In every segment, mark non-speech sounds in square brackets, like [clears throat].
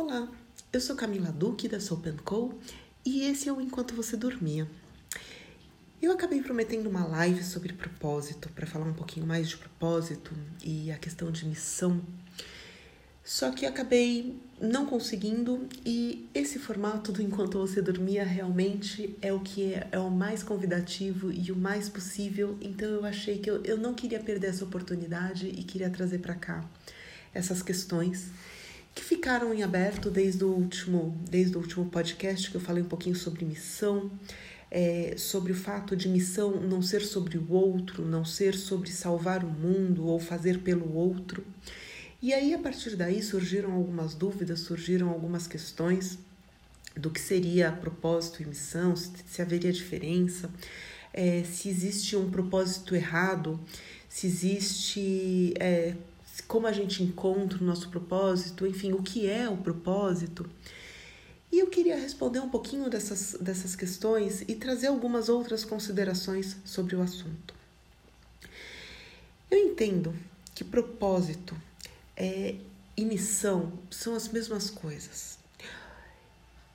Olá, eu sou Camila Duque da Soap Co e esse é o Enquanto Você Dormia. Eu acabei prometendo uma live sobre propósito, para falar um pouquinho mais de propósito e a questão de missão. Só que acabei não conseguindo e esse formato do Enquanto Você Dormia realmente é o que é, é o mais convidativo e o mais possível, então eu achei que eu, eu não queria perder essa oportunidade e queria trazer para cá essas questões que ficaram em aberto desde o último, desde o último podcast que eu falei um pouquinho sobre missão, é, sobre o fato de missão não ser sobre o outro, não ser sobre salvar o mundo ou fazer pelo outro. E aí, a partir daí, surgiram algumas dúvidas, surgiram algumas questões do que seria propósito e missão, se, se haveria diferença, é, se existe um propósito errado, se existe é, como a gente encontra o nosso propósito, enfim, o que é o propósito. E eu queria responder um pouquinho dessas, dessas questões e trazer algumas outras considerações sobre o assunto. Eu entendo que propósito é, e missão são as mesmas coisas.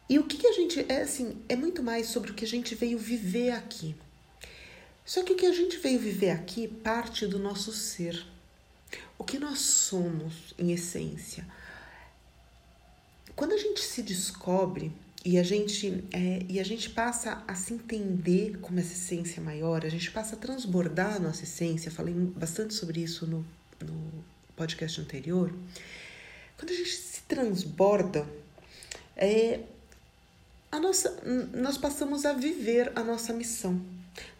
E o que, que a gente é assim, é muito mais sobre o que a gente veio viver aqui. Só que o que a gente veio viver aqui parte do nosso ser o que nós somos em essência. Quando a gente se descobre e a gente é, e a gente passa a se entender como essa essência maior, a gente passa a transbordar a nossa essência. Falei bastante sobre isso no, no podcast anterior. Quando a gente se transborda, é, a nossa, nós passamos a viver a nossa missão.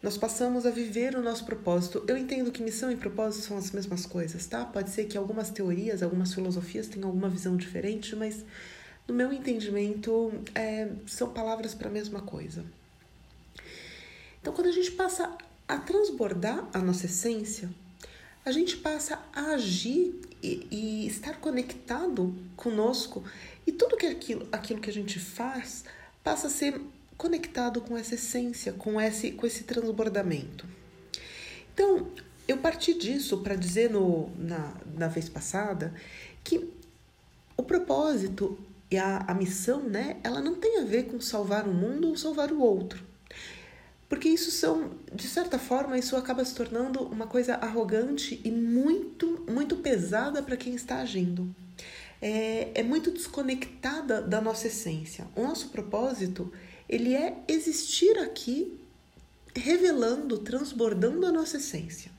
Nós passamos a viver o nosso propósito. Eu entendo que missão e propósito são as mesmas coisas, tá? Pode ser que algumas teorias, algumas filosofias tenham alguma visão diferente, mas no meu entendimento é, são palavras para a mesma coisa. Então, quando a gente passa a transbordar a nossa essência, a gente passa a agir e, e estar conectado conosco e tudo que aquilo, aquilo que a gente faz passa a ser conectado com essa essência, com esse, com esse transbordamento. Então, eu parti disso para dizer no, na, na vez passada que o propósito e a, a missão, né, ela não tem a ver com salvar o mundo ou salvar o outro. Porque isso são, de certa forma, isso acaba se tornando uma coisa arrogante e muito, muito pesada para quem está agindo. É, é muito desconectada da nossa essência. O nosso propósito ele é existir aqui, revelando, transbordando a nossa essência.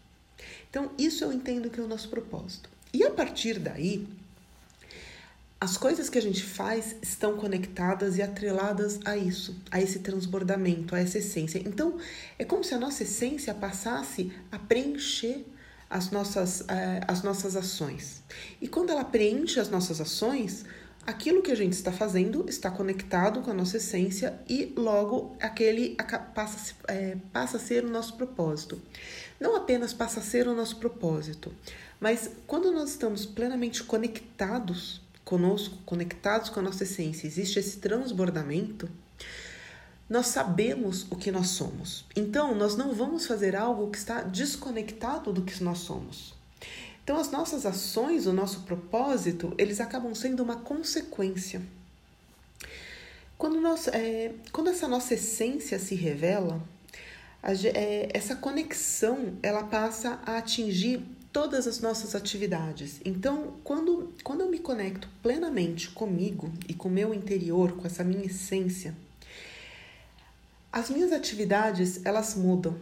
Então, isso eu entendo que é o nosso propósito. E a partir daí, as coisas que a gente faz estão conectadas e atreladas a isso, a esse transbordamento, a essa essência. Então, é como se a nossa essência passasse a preencher as nossas, uh, as nossas ações. E quando ela preenche as nossas ações, aquilo que a gente está fazendo está conectado com a nossa essência e logo aquele passa, é, passa a ser o nosso propósito. Não apenas passa a ser o nosso propósito, mas quando nós estamos plenamente conectados conosco, conectados com a nossa essência, existe esse transbordamento, nós sabemos o que nós somos. Então, nós não vamos fazer algo que está desconectado do que nós somos. Então, as nossas ações, o nosso propósito, eles acabam sendo uma consequência. Quando, nós, é, quando essa nossa essência se revela, a, é, essa conexão ela passa a atingir todas as nossas atividades. Então, quando, quando eu me conecto plenamente comigo e com o meu interior, com essa minha essência, as minhas atividades elas mudam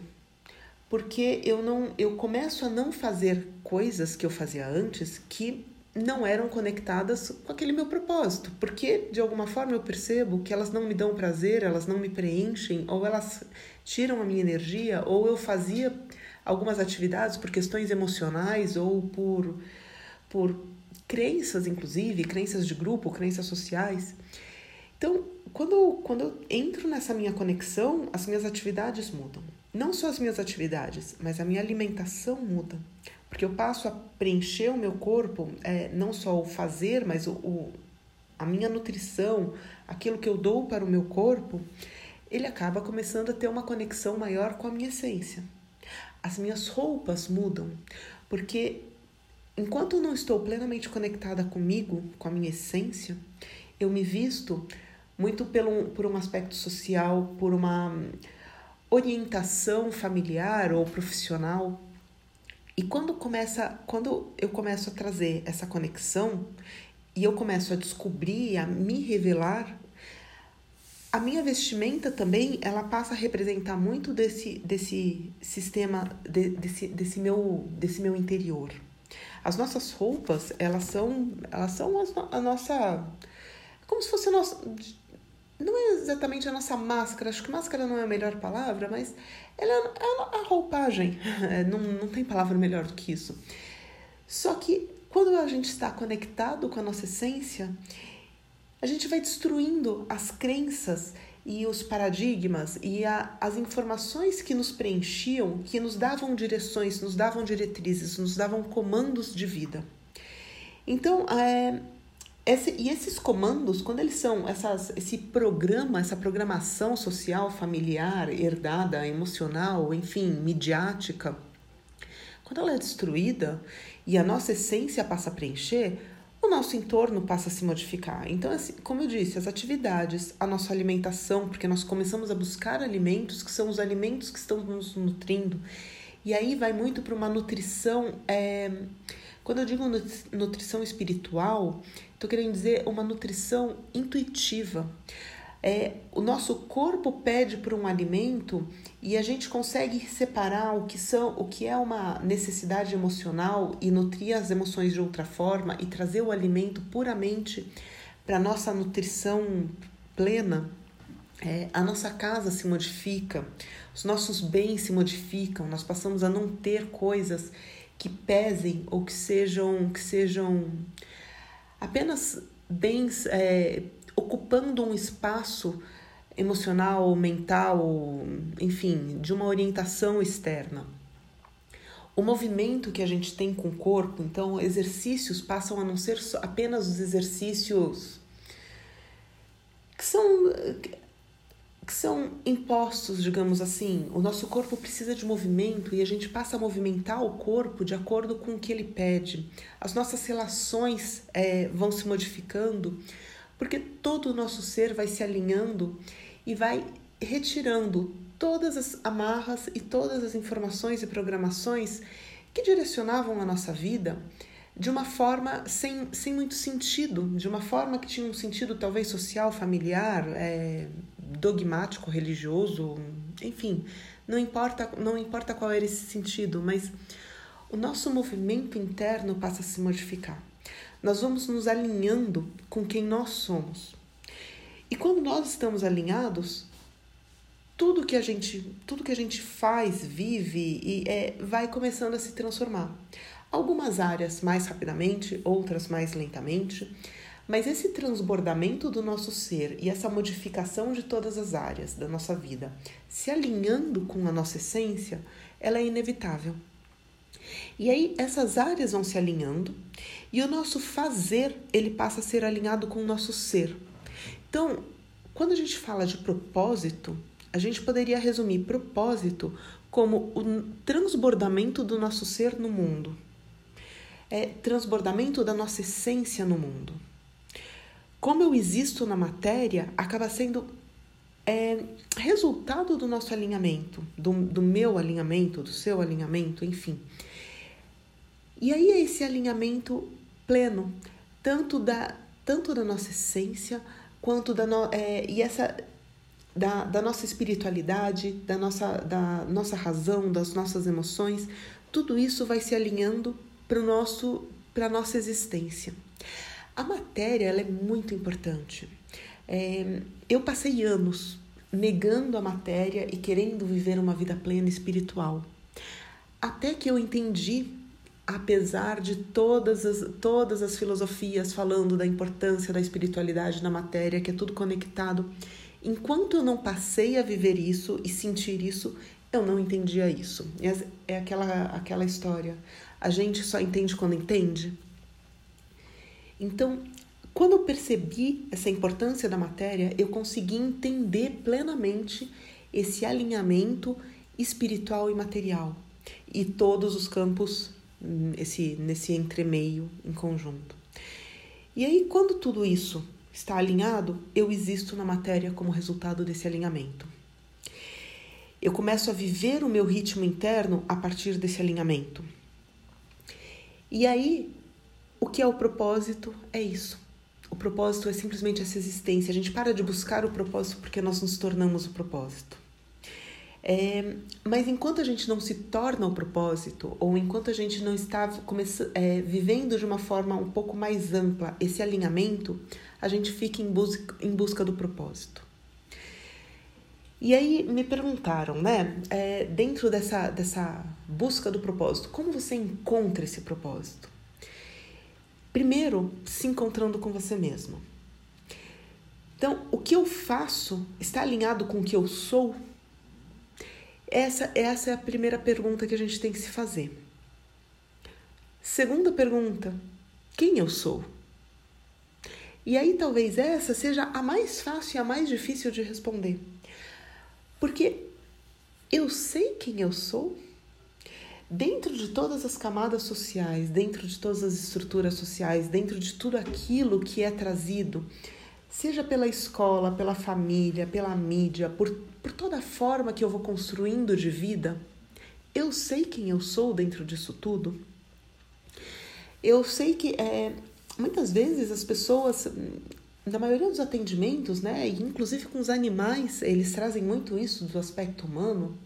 porque eu não eu começo a não fazer coisas que eu fazia antes que não eram conectadas com aquele meu propósito, porque de alguma forma eu percebo que elas não me dão prazer, elas não me preenchem, ou elas tiram a minha energia, ou eu fazia algumas atividades por questões emocionais ou por por crenças inclusive, crenças de grupo, crenças sociais. Então, quando, quando eu entro nessa minha conexão, as minhas atividades mudam não só as minhas atividades, mas a minha alimentação muda. Porque eu passo a preencher o meu corpo, é, não só o fazer, mas o, o, a minha nutrição, aquilo que eu dou para o meu corpo, ele acaba começando a ter uma conexão maior com a minha essência. As minhas roupas mudam, porque enquanto eu não estou plenamente conectada comigo, com a minha essência, eu me visto muito pelo, por um aspecto social, por uma orientação familiar ou profissional. E quando começa, quando eu começo a trazer essa conexão e eu começo a descobrir, a me revelar, a minha vestimenta também ela passa a representar muito desse, desse sistema de, desse, desse meu desse meu interior as nossas roupas elas são elas são a nossa como se fosse a nossa não é exatamente a nossa máscara acho que máscara não é a melhor palavra mas ela é a roupagem [laughs] não, não tem palavra melhor do que isso só que quando a gente está conectado com a nossa essência a gente vai destruindo as crenças e os paradigmas e a, as informações que nos preenchiam, que nos davam direções, nos davam diretrizes, nos davam comandos de vida. Então, é, esse, e esses comandos, quando eles são essas, esse programa, essa programação social, familiar, herdada, emocional, enfim, midiática, quando ela é destruída e a nossa essência passa a preencher, o nosso entorno passa a se modificar. Então, assim, como eu disse, as atividades, a nossa alimentação, porque nós começamos a buscar alimentos que são os alimentos que estão nos nutrindo. E aí vai muito para uma nutrição. É... Quando eu digo nutrição espiritual, estou querendo dizer uma nutrição intuitiva. É, o nosso corpo pede por um alimento e a gente consegue separar o que são, o que é uma necessidade emocional e nutrir as emoções de outra forma e trazer o alimento puramente para nossa nutrição plena. É, a nossa casa se modifica, os nossos bens se modificam, nós passamos a não ter coisas que pesem ou que sejam que sejam apenas bens é, ocupando um espaço emocional, mental, enfim, de uma orientação externa. O movimento que a gente tem com o corpo, então, exercícios passam a não ser apenas os exercícios que são que são impostos, digamos assim. O nosso corpo precisa de movimento e a gente passa a movimentar o corpo de acordo com o que ele pede. As nossas relações é, vão se modificando porque todo o nosso ser vai se alinhando e vai retirando todas as amarras e todas as informações e programações que direcionavam a nossa vida de uma forma sem, sem muito sentido, de uma forma que tinha um sentido talvez social, familiar, é, dogmático, religioso, enfim, não importa, não importa qual era esse sentido, mas o nosso movimento interno passa a se modificar nós vamos nos alinhando com quem nós somos. E quando nós estamos alinhados, tudo que a gente, tudo que a gente faz, vive e é, vai começando a se transformar. Algumas áreas mais rapidamente, outras mais lentamente, mas esse transbordamento do nosso ser e essa modificação de todas as áreas da nossa vida, se alinhando com a nossa essência, ela é inevitável. E aí essas áreas vão se alinhando e o nosso fazer, ele passa a ser alinhado com o nosso ser. Então, quando a gente fala de propósito, a gente poderia resumir propósito como o transbordamento do nosso ser no mundo. É transbordamento da nossa essência no mundo. Como eu existo na matéria, acaba sendo é, resultado do nosso alinhamento, do, do meu alinhamento, do seu alinhamento, enfim. E aí é esse alinhamento pleno, tanto da, tanto da nossa essência, quanto da, no, é, e essa, da, da nossa espiritualidade, da nossa, da nossa razão, das nossas emoções, tudo isso vai se alinhando para nosso para nossa existência. A matéria ela é muito importante. É, eu passei anos negando a matéria e querendo viver uma vida plena espiritual, até que eu entendi apesar de todas as, todas as filosofias falando da importância da espiritualidade na matéria, que é tudo conectado, enquanto eu não passei a viver isso e sentir isso, eu não entendia isso. É aquela, aquela história. A gente só entende quando entende. Então, quando eu percebi essa importância da matéria, eu consegui entender plenamente esse alinhamento espiritual e material e todos os campos esse nesse entremeio em conjunto. E aí quando tudo isso está alinhado, eu existo na matéria como resultado desse alinhamento. Eu começo a viver o meu ritmo interno a partir desse alinhamento. E aí, o que é o propósito? É isso. O propósito é simplesmente essa existência. A gente para de buscar o propósito porque nós nos tornamos o propósito. É, mas enquanto a gente não se torna o propósito, ou enquanto a gente não está é, vivendo de uma forma um pouco mais ampla esse alinhamento, a gente fica em busca, em busca do propósito. E aí me perguntaram, né, é, dentro dessa, dessa busca do propósito, como você encontra esse propósito? Primeiro, se encontrando com você mesmo. Então, o que eu faço está alinhado com o que eu sou? Essa, essa é a primeira pergunta que a gente tem que se fazer. Segunda pergunta: quem eu sou? E aí talvez essa seja a mais fácil e a mais difícil de responder. Porque eu sei quem eu sou? Dentro de todas as camadas sociais, dentro de todas as estruturas sociais, dentro de tudo aquilo que é trazido, seja pela escola, pela família, pela mídia, por por toda a forma que eu vou construindo de vida, eu sei quem eu sou dentro disso tudo. Eu sei que é, muitas vezes as pessoas, na maioria dos atendimentos, né, inclusive com os animais, eles trazem muito isso do aspecto humano,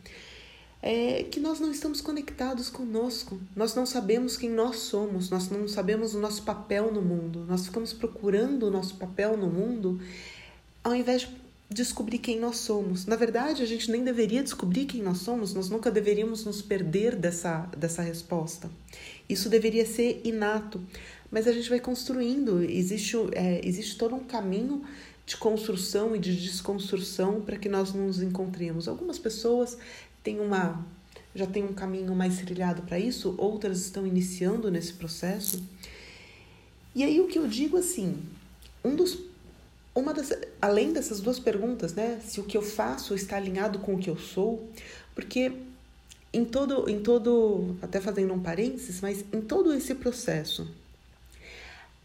é que nós não estamos conectados conosco, nós não sabemos quem nós somos, nós não sabemos o nosso papel no mundo, nós ficamos procurando o nosso papel no mundo ao invés de descobrir quem nós somos. Na verdade, a gente nem deveria descobrir quem nós somos, nós nunca deveríamos nos perder dessa, dessa resposta. Isso deveria ser inato, mas a gente vai construindo, existe, é, existe todo um caminho de construção e de desconstrução para que nós nos encontremos. Algumas pessoas têm uma já têm um caminho mais trilhado para isso, outras estão iniciando nesse processo. E aí o que eu digo assim, um dos uma das, além dessas duas perguntas, né, se o que eu faço está alinhado com o que eu sou, porque em todo, em todo, até fazendo um parênteses, mas em todo esse processo,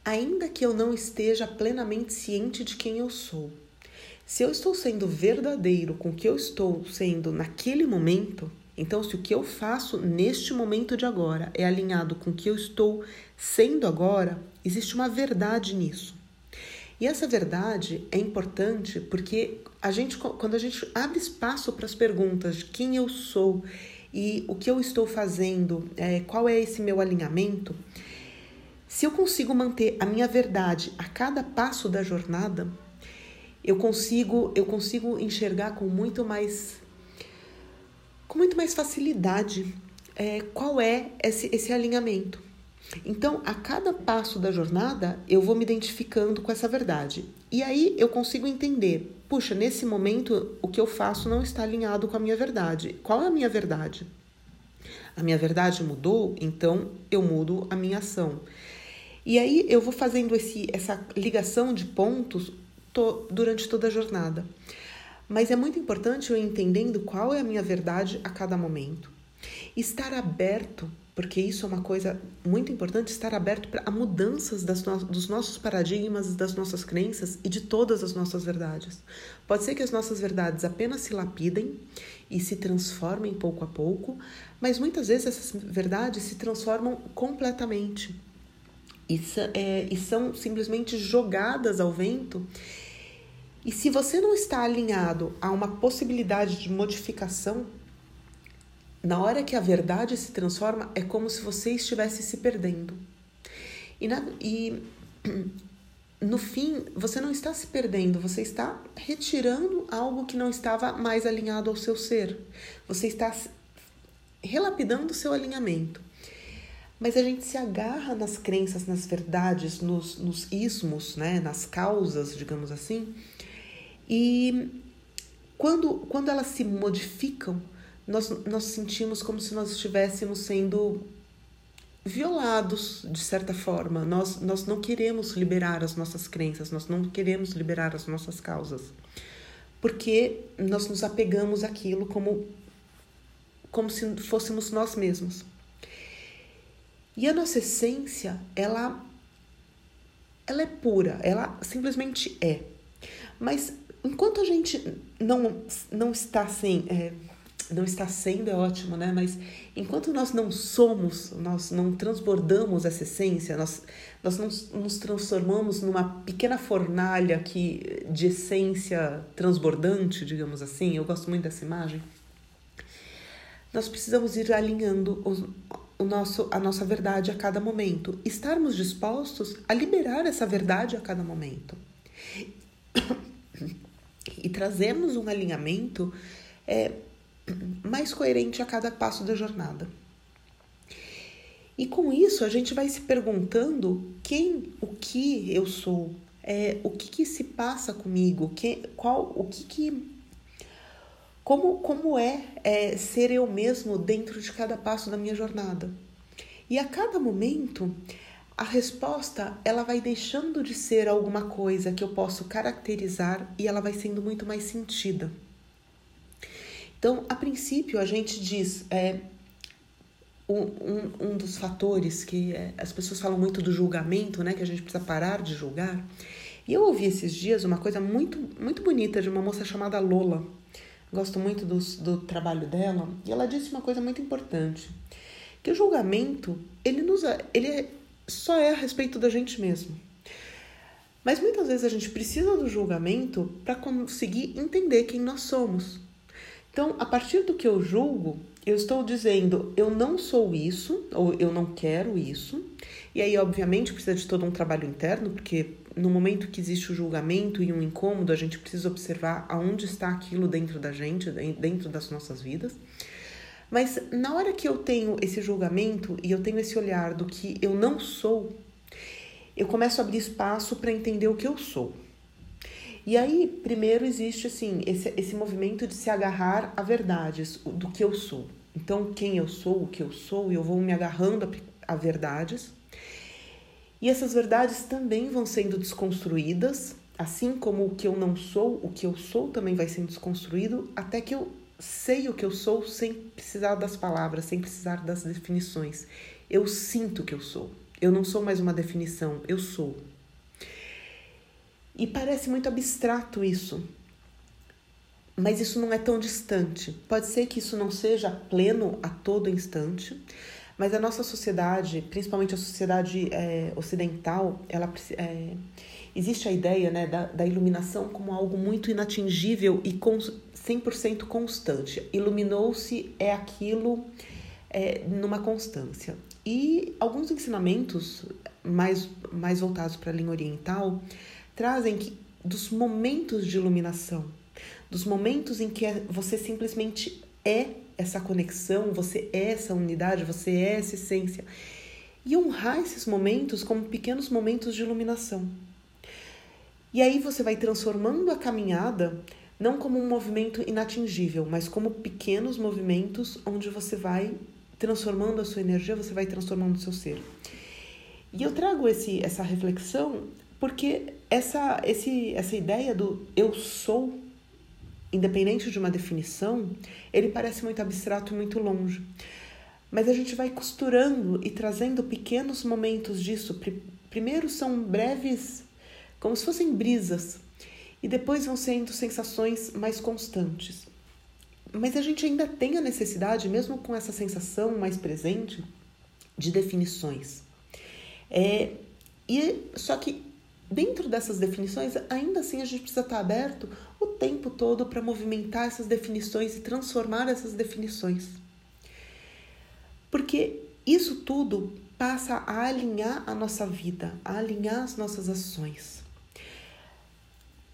ainda que eu não esteja plenamente ciente de quem eu sou, se eu estou sendo verdadeiro com o que eu estou sendo naquele momento, então se o que eu faço neste momento de agora é alinhado com o que eu estou sendo agora, existe uma verdade nisso. E essa verdade é importante porque a gente, quando a gente abre espaço para as perguntas de quem eu sou e o que eu estou fazendo, é, qual é esse meu alinhamento, se eu consigo manter a minha verdade a cada passo da jornada, eu consigo eu consigo enxergar com muito mais com muito mais facilidade é, qual é esse, esse alinhamento. Então, a cada passo da jornada, eu vou me identificando com essa verdade. E aí eu consigo entender, puxa, nesse momento o que eu faço não está alinhado com a minha verdade. Qual é a minha verdade? A minha verdade mudou, então eu mudo a minha ação. E aí eu vou fazendo esse, essa ligação de pontos to, durante toda a jornada. Mas é muito importante eu entendendo qual é a minha verdade a cada momento. Estar aberto porque isso é uma coisa muito importante estar aberto a mudanças no dos nossos paradigmas, das nossas crenças e de todas as nossas verdades. Pode ser que as nossas verdades apenas se lapidem e se transformem pouco a pouco, mas muitas vezes essas verdades se transformam completamente e, é, e são simplesmente jogadas ao vento. E se você não está alinhado a uma possibilidade de modificação, na hora que a verdade se transforma, é como se você estivesse se perdendo. E, na, e [clears throat] no fim, você não está se perdendo, você está retirando algo que não estava mais alinhado ao seu ser. Você está relapidando o seu alinhamento. Mas a gente se agarra nas crenças, nas verdades, nos, nos ismos, né? nas causas, digamos assim. E quando, quando elas se modificam, nós, nós sentimos como se nós estivéssemos sendo violados de certa forma. Nós, nós não queremos liberar as nossas crenças, nós não queremos liberar as nossas causas, porque nós nos apegamos àquilo como, como se fôssemos nós mesmos. E a nossa essência, ela ela é pura, ela simplesmente é. Mas enquanto a gente não, não está sem. É, não está sendo é ótimo, né? Mas enquanto nós não somos, nós não transbordamos essa essência, nós, nós não nos transformamos numa pequena fornalha que, de essência transbordante, digamos assim, eu gosto muito dessa imagem. Nós precisamos ir alinhando os, o nosso, a nossa verdade a cada momento, estarmos dispostos a liberar essa verdade a cada momento e trazermos um alinhamento é, mais coerente a cada passo da jornada. E com isso a gente vai se perguntando quem, o que eu sou, é, o que, que se passa comigo, que, qual, o que, que como, como é, é ser eu mesmo dentro de cada passo da minha jornada. E a cada momento a resposta ela vai deixando de ser alguma coisa que eu posso caracterizar e ela vai sendo muito mais sentida. Então, a princípio, a gente diz é, um, um, dos fatores que é, as pessoas falam muito do julgamento, né, que a gente precisa parar de julgar. E eu ouvi esses dias uma coisa muito, muito bonita de uma moça chamada Lola. Gosto muito do, do trabalho dela. E ela disse uma coisa muito importante. Que o julgamento, ele, nos, ele só é a respeito da gente mesmo. Mas muitas vezes a gente precisa do julgamento para conseguir entender quem nós somos. Então, a partir do que eu julgo, eu estou dizendo eu não sou isso, ou eu não quero isso. E aí, obviamente, precisa de todo um trabalho interno, porque no momento que existe o julgamento e um incômodo, a gente precisa observar aonde está aquilo dentro da gente, dentro das nossas vidas. Mas na hora que eu tenho esse julgamento e eu tenho esse olhar do que eu não sou, eu começo a abrir espaço para entender o que eu sou. E aí, primeiro existe assim, esse, esse movimento de se agarrar a verdades do que eu sou. Então, quem eu sou, o que eu sou, eu vou me agarrando a, a verdades. E essas verdades também vão sendo desconstruídas, assim como o que eu não sou, o que eu sou também vai sendo desconstruído, até que eu sei o que eu sou sem precisar das palavras, sem precisar das definições. Eu sinto que eu sou. Eu não sou mais uma definição, eu sou. E parece muito abstrato isso. Mas isso não é tão distante. Pode ser que isso não seja pleno a todo instante, mas a nossa sociedade, principalmente a sociedade é, ocidental, ela é, existe a ideia né, da, da iluminação como algo muito inatingível e com, 100% constante. Iluminou-se é aquilo é, numa constância. E alguns ensinamentos mais, mais voltados para a linha oriental trazem que, dos momentos de iluminação, dos momentos em que é, você simplesmente é essa conexão, você é essa unidade, você é essa essência. E honrar esses momentos como pequenos momentos de iluminação. E aí você vai transformando a caminhada não como um movimento inatingível, mas como pequenos movimentos onde você vai transformando a sua energia, você vai transformando o seu ser. E eu trago esse, essa reflexão porque essa, esse, essa ideia do eu sou, independente de uma definição, ele parece muito abstrato e muito longe. Mas a gente vai costurando e trazendo pequenos momentos disso. Primeiro são breves, como se fossem brisas, e depois vão sendo sensações mais constantes. Mas a gente ainda tem a necessidade, mesmo com essa sensação mais presente, de definições. É, e só que Dentro dessas definições, ainda assim a gente precisa estar aberto o tempo todo para movimentar essas definições e transformar essas definições. Porque isso tudo passa a alinhar a nossa vida, a alinhar as nossas ações.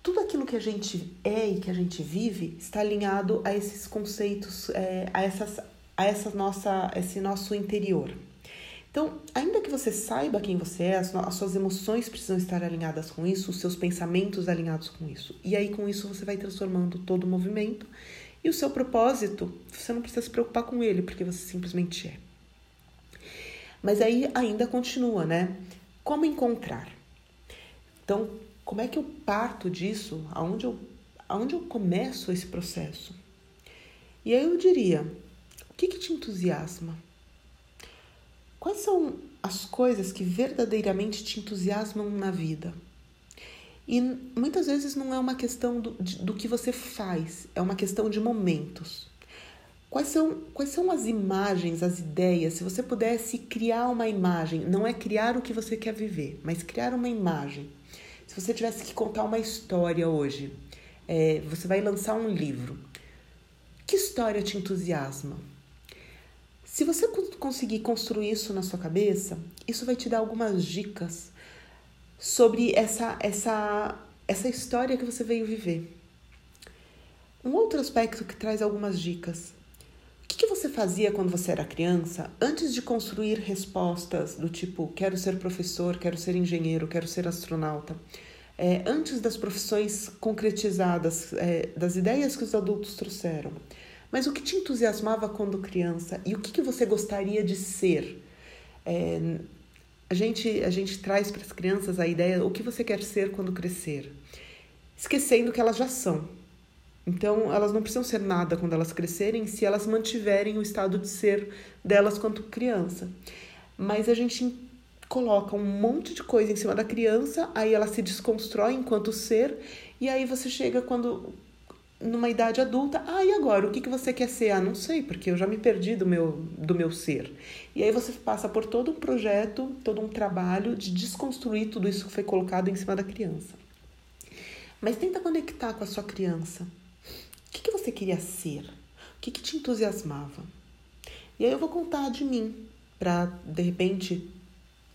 Tudo aquilo que a gente é e que a gente vive está alinhado a esses conceitos, é, a, essas, a essa nossa, esse nosso interior. Então, ainda que você saiba quem você é, as suas emoções precisam estar alinhadas com isso, os seus pensamentos alinhados com isso. E aí, com isso, você vai transformando todo o movimento. E o seu propósito, você não precisa se preocupar com ele, porque você simplesmente é. Mas aí ainda continua, né? Como encontrar? Então, como é que eu parto disso? Aonde eu, aonde eu começo esse processo? E aí eu diria: o que, que te entusiasma? Quais são as coisas que verdadeiramente te entusiasmam na vida? E muitas vezes não é uma questão do, do que você faz, é uma questão de momentos. Quais são, quais são as imagens, as ideias? Se você pudesse criar uma imagem, não é criar o que você quer viver, mas criar uma imagem. Se você tivesse que contar uma história hoje, é, você vai lançar um livro. Que história te entusiasma? Se você conseguir construir isso na sua cabeça, isso vai te dar algumas dicas sobre essa, essa, essa história que você veio viver. Um outro aspecto que traz algumas dicas. O que, que você fazia quando você era criança antes de construir respostas do tipo quero ser professor, quero ser engenheiro, quero ser astronauta? É, antes das profissões concretizadas, é, das ideias que os adultos trouxeram. Mas o que te entusiasmava quando criança e o que, que você gostaria de ser? É, a gente, a gente traz para as crianças a ideia o que você quer ser quando crescer, esquecendo que elas já são. Então, elas não precisam ser nada quando elas crescerem se elas mantiverem o estado de ser delas quanto criança. Mas a gente coloca um monte de coisa em cima da criança, aí ela se desconstrói enquanto ser, e aí você chega quando numa idade adulta, ah, e agora? O que, que você quer ser? Ah, não sei, porque eu já me perdi do meu, do meu ser. E aí você passa por todo um projeto, todo um trabalho de desconstruir tudo isso que foi colocado em cima da criança. Mas tenta conectar com a sua criança. O que, que você queria ser? O que, que te entusiasmava? E aí eu vou contar de mim, para de repente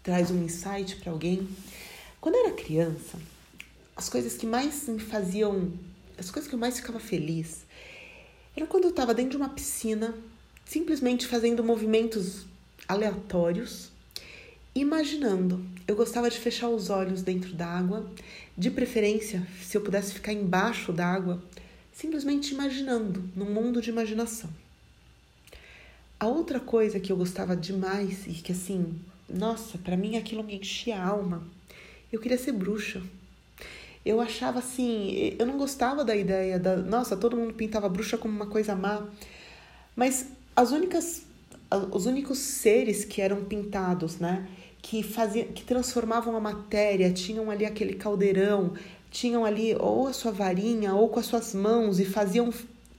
traz um insight para alguém. Quando eu era criança, as coisas que mais me faziam as coisas que eu mais ficava feliz era quando eu estava dentro de uma piscina, simplesmente fazendo movimentos aleatórios, imaginando. Eu gostava de fechar os olhos dentro d'água, de preferência, se eu pudesse ficar embaixo d'água, simplesmente imaginando, num mundo de imaginação. A outra coisa que eu gostava demais e que assim, nossa, para mim aquilo me enchia a alma. Eu queria ser bruxa eu achava assim, eu não gostava da ideia da, nossa, todo mundo pintava a bruxa como uma coisa má. Mas as únicas os únicos seres que eram pintados, né, que faziam que transformavam a matéria, tinham ali aquele caldeirão, tinham ali ou a sua varinha ou com as suas mãos e faziam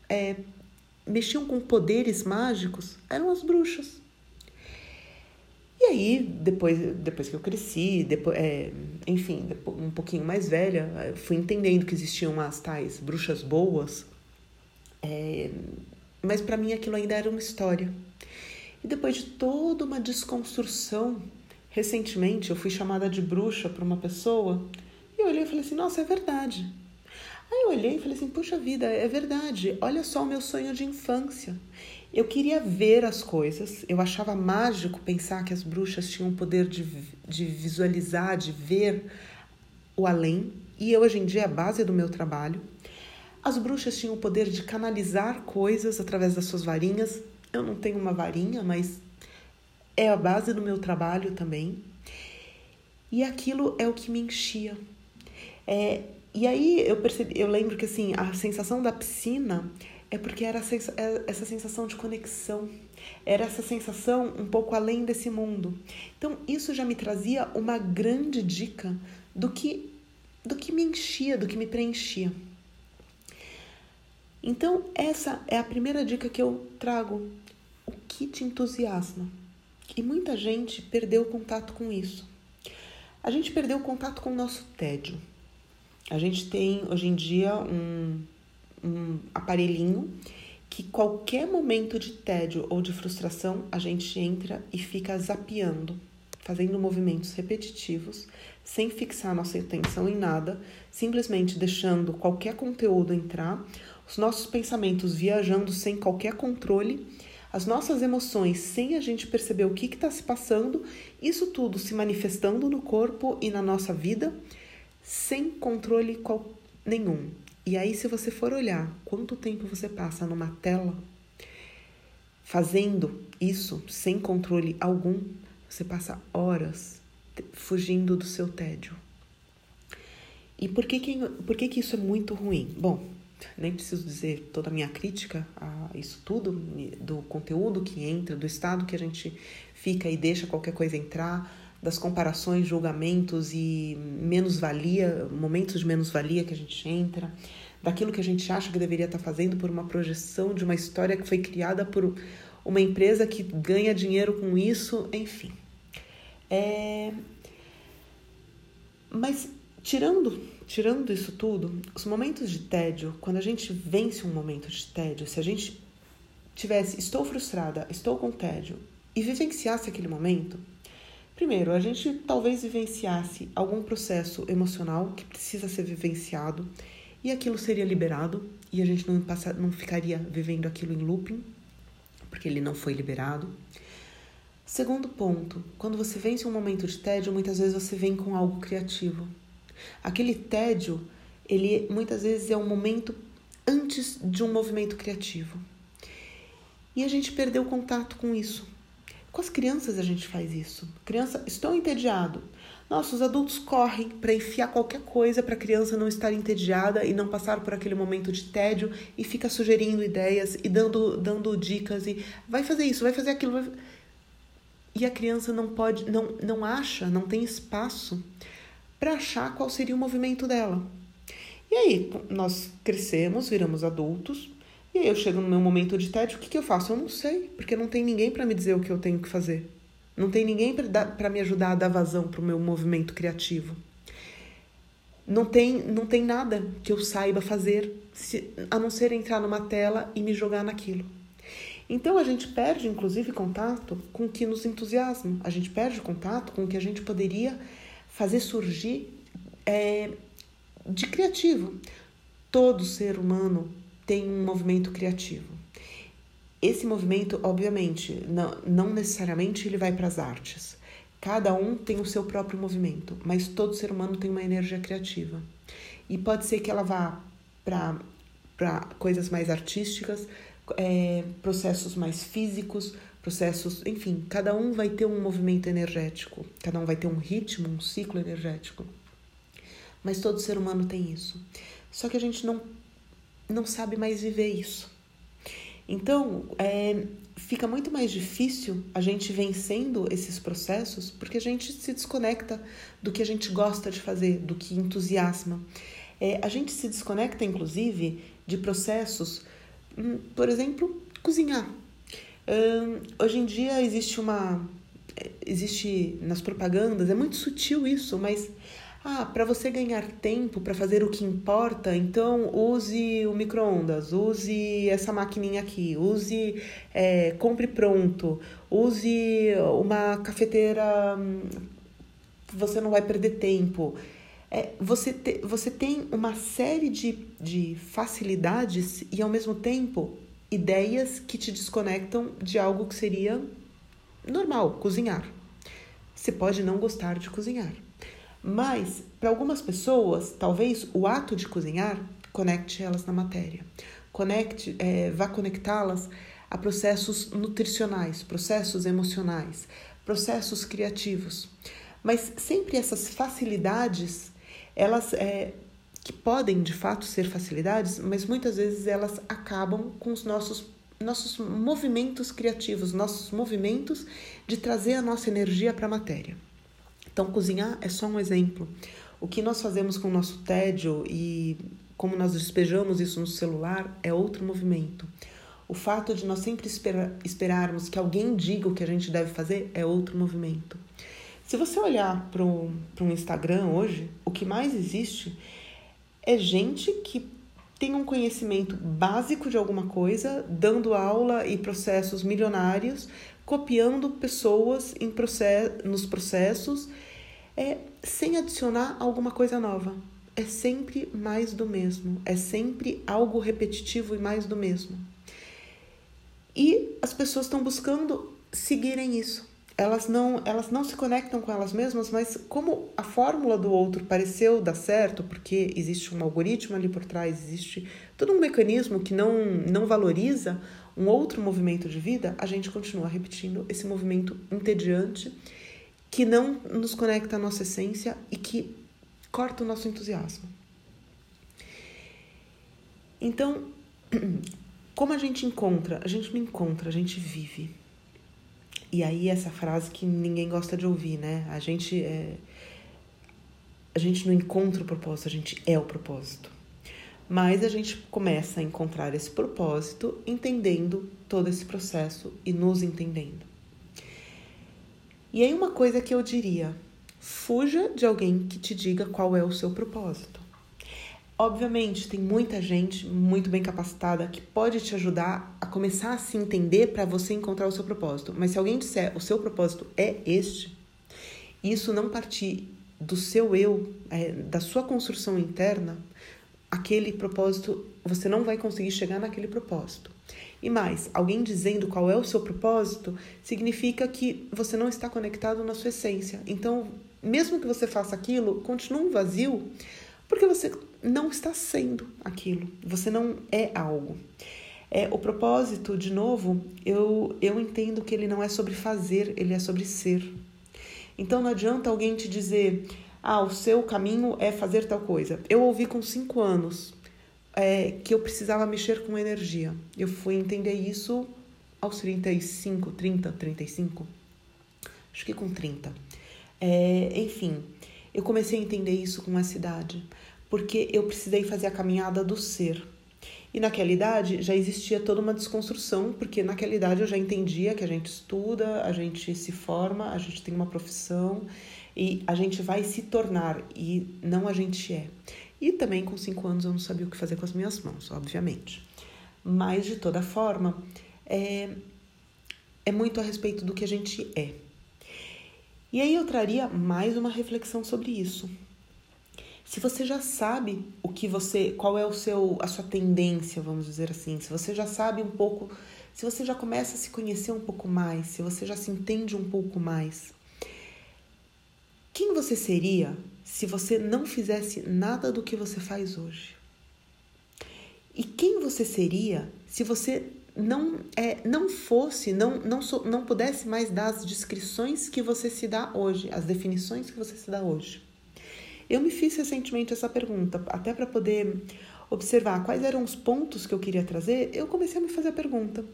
é, mexiam com poderes mágicos, eram as bruxas. E aí, depois, depois que eu cresci, depois, é, enfim, um pouquinho mais velha, fui entendendo que existiam as tais bruxas boas, é, mas para mim aquilo ainda era uma história. E depois de toda uma desconstrução, recentemente eu fui chamada de bruxa por uma pessoa, e eu olhei e falei assim: nossa, é verdade. Aí eu olhei e falei assim: puxa vida, é verdade, olha só o meu sonho de infância. Eu queria ver as coisas, eu achava mágico pensar que as bruxas tinham o poder de, de visualizar, de ver o além, e hoje em dia é a base do meu trabalho. As bruxas tinham o poder de canalizar coisas através das suas varinhas. Eu não tenho uma varinha, mas é a base do meu trabalho também. E aquilo é o que me enchia. É, e aí eu percebi, eu lembro que assim, a sensação da piscina é porque era é, essa sensação de conexão, era essa sensação um pouco além desse mundo. Então, isso já me trazia uma grande dica do que, do que me enchia, do que me preenchia. Então, essa é a primeira dica que eu trago. O que te entusiasma? E muita gente perdeu o contato com isso. A gente perdeu o contato com o nosso tédio. A gente tem hoje em dia um um aparelhinho que qualquer momento de tédio ou de frustração a gente entra e fica zapeando, fazendo movimentos repetitivos, sem fixar nossa atenção em nada, simplesmente deixando qualquer conteúdo entrar, os nossos pensamentos viajando sem qualquer controle, as nossas emoções sem a gente perceber o que está se passando, isso tudo se manifestando no corpo e na nossa vida, sem controle nenhum. E aí, se você for olhar quanto tempo você passa numa tela fazendo isso sem controle algum, você passa horas fugindo do seu tédio. E por que, que, por que, que isso é muito ruim? Bom, nem preciso dizer toda a minha crítica a isso tudo, do conteúdo que entra, do estado que a gente fica e deixa qualquer coisa entrar, das comparações, julgamentos e menos-valia, momentos de menos-valia que a gente entra, daquilo que a gente acha que deveria estar fazendo por uma projeção de uma história que foi criada por uma empresa que ganha dinheiro com isso, enfim. É... Mas tirando, tirando isso tudo, os momentos de tédio, quando a gente vence um momento de tédio, se a gente tivesse estou frustrada, estou com tédio e vivenciasse aquele momento, primeiro, a gente talvez vivenciasse algum processo emocional que precisa ser vivenciado e aquilo seria liberado e a gente não, passa, não ficaria vivendo aquilo em looping, porque ele não foi liberado. Segundo ponto, quando você vence um momento de tédio, muitas vezes você vem com algo criativo. Aquele tédio, ele muitas vezes é um momento antes de um movimento criativo. E a gente perdeu contato com isso. Com as crianças a gente faz isso. Criança, estou entediado. Nossa, os adultos correm para enfiar qualquer coisa para a criança não estar entediada e não passar por aquele momento de tédio e fica sugerindo ideias e dando, dando dicas e vai fazer isso, vai fazer aquilo. Vai e a criança não pode, não, não acha, não tem espaço para achar qual seria o movimento dela. E aí, nós crescemos, viramos adultos, e aí eu chego no meu momento de tédio, o que, que eu faço? Eu não sei, porque não tem ninguém para me dizer o que eu tenho que fazer. Não tem ninguém para me ajudar a dar vazão para o meu movimento criativo. Não tem, não tem nada que eu saiba fazer, se, a não ser entrar numa tela e me jogar naquilo. Então a gente perde, inclusive, contato com o que nos entusiasma, a gente perde contato com o que a gente poderia fazer surgir é, de criativo. Todo ser humano tem um movimento criativo. Esse movimento, obviamente, não, não necessariamente ele vai para as artes. Cada um tem o seu próprio movimento, mas todo ser humano tem uma energia criativa. E pode ser que ela vá para coisas mais artísticas, é, processos mais físicos, processos, enfim, cada um vai ter um movimento energético, cada um vai ter um ritmo, um ciclo energético. Mas todo ser humano tem isso. Só que a gente não, não sabe mais viver isso. Então, é, fica muito mais difícil a gente vencendo esses processos porque a gente se desconecta do que a gente gosta de fazer, do que entusiasma. É, a gente se desconecta, inclusive, de processos Hum, por exemplo, cozinhar. hoje em dia existe uma. Existe nas propagandas, é muito sutil isso, mas. Ah, para você ganhar tempo para fazer o que importa, então use o micro-ondas, use essa maquininha aqui, use. É, compre pronto, use uma cafeteira. Hum, você não vai perder tempo é, você, te, você tem uma série de, de facilidades e, ao mesmo tempo, ideias que te desconectam de algo que seria normal, cozinhar. Você pode não gostar de cozinhar, mas para algumas pessoas, talvez o ato de cozinhar conecte elas na matéria, conecte, é, vá conectá-las a processos nutricionais, processos emocionais, processos criativos. Mas sempre essas facilidades elas é, que podem de fato ser facilidades, mas muitas vezes elas acabam com os nossos nossos movimentos criativos, nossos movimentos de trazer a nossa energia para a matéria. Então, cozinhar é só um exemplo. O que nós fazemos com o nosso tédio e como nós despejamos isso no celular é outro movimento. O fato de nós sempre esperar, esperarmos que alguém diga o que a gente deve fazer é outro movimento. Se você olhar para um Instagram hoje, o que mais existe é gente que tem um conhecimento básico de alguma coisa, dando aula e processos milionários, copiando pessoas em process, nos processos, é, sem adicionar alguma coisa nova. É sempre mais do mesmo, é sempre algo repetitivo e mais do mesmo. E as pessoas estão buscando seguirem isso elas não, elas não se conectam com elas mesmas, mas como a fórmula do outro pareceu dar certo, porque existe um algoritmo ali por trás, existe todo um mecanismo que não, não valoriza um outro movimento de vida, a gente continua repetindo esse movimento entediante que não nos conecta à nossa essência e que corta o nosso entusiasmo. Então, [clears throat] como a gente encontra? A gente não encontra, a gente vive. E aí essa frase que ninguém gosta de ouvir, né? A gente é... a gente não encontra o propósito, a gente é o propósito. Mas a gente começa a encontrar esse propósito entendendo todo esse processo e nos entendendo. E aí uma coisa que eu diria, fuja de alguém que te diga qual é o seu propósito. Obviamente, tem muita gente muito bem capacitada que pode te ajudar a começar a se entender para você encontrar o seu propósito. Mas se alguém disser o seu propósito é este, isso não partir do seu eu, é, da sua construção interna, aquele propósito, você não vai conseguir chegar naquele propósito. E mais, alguém dizendo qual é o seu propósito significa que você não está conectado na sua essência. Então, mesmo que você faça aquilo, continua um vazio, porque você não está sendo aquilo, você não é algo. É, o propósito, de novo, eu, eu entendo que ele não é sobre fazer, ele é sobre ser. Então não adianta alguém te dizer, ah, o seu caminho é fazer tal coisa. Eu ouvi com cinco anos é, que eu precisava mexer com energia. Eu fui entender isso aos 35, 30, 35. Acho que com 30. É, enfim, eu comecei a entender isso com essa idade porque eu precisei fazer a caminhada do ser. E naquela idade já existia toda uma desconstrução, porque naquela idade eu já entendia que a gente estuda, a gente se forma, a gente tem uma profissão e a gente vai se tornar e não a gente é. E também com cinco anos eu não sabia o que fazer com as minhas mãos, obviamente. Mas de toda forma, é, é muito a respeito do que a gente é. E aí eu traria mais uma reflexão sobre isso. Se você já sabe o que você, qual é o seu, a sua tendência, vamos dizer assim, se você já sabe um pouco, se você já começa a se conhecer um pouco mais, se você já se entende um pouco mais, quem você seria se você não fizesse nada do que você faz hoje? E quem você seria se você não é, não fosse, não, não, não pudesse mais dar as descrições que você se dá hoje, as definições que você se dá hoje? Eu me fiz recentemente essa pergunta, até para poder observar quais eram os pontos que eu queria trazer, eu comecei a me fazer a pergunta: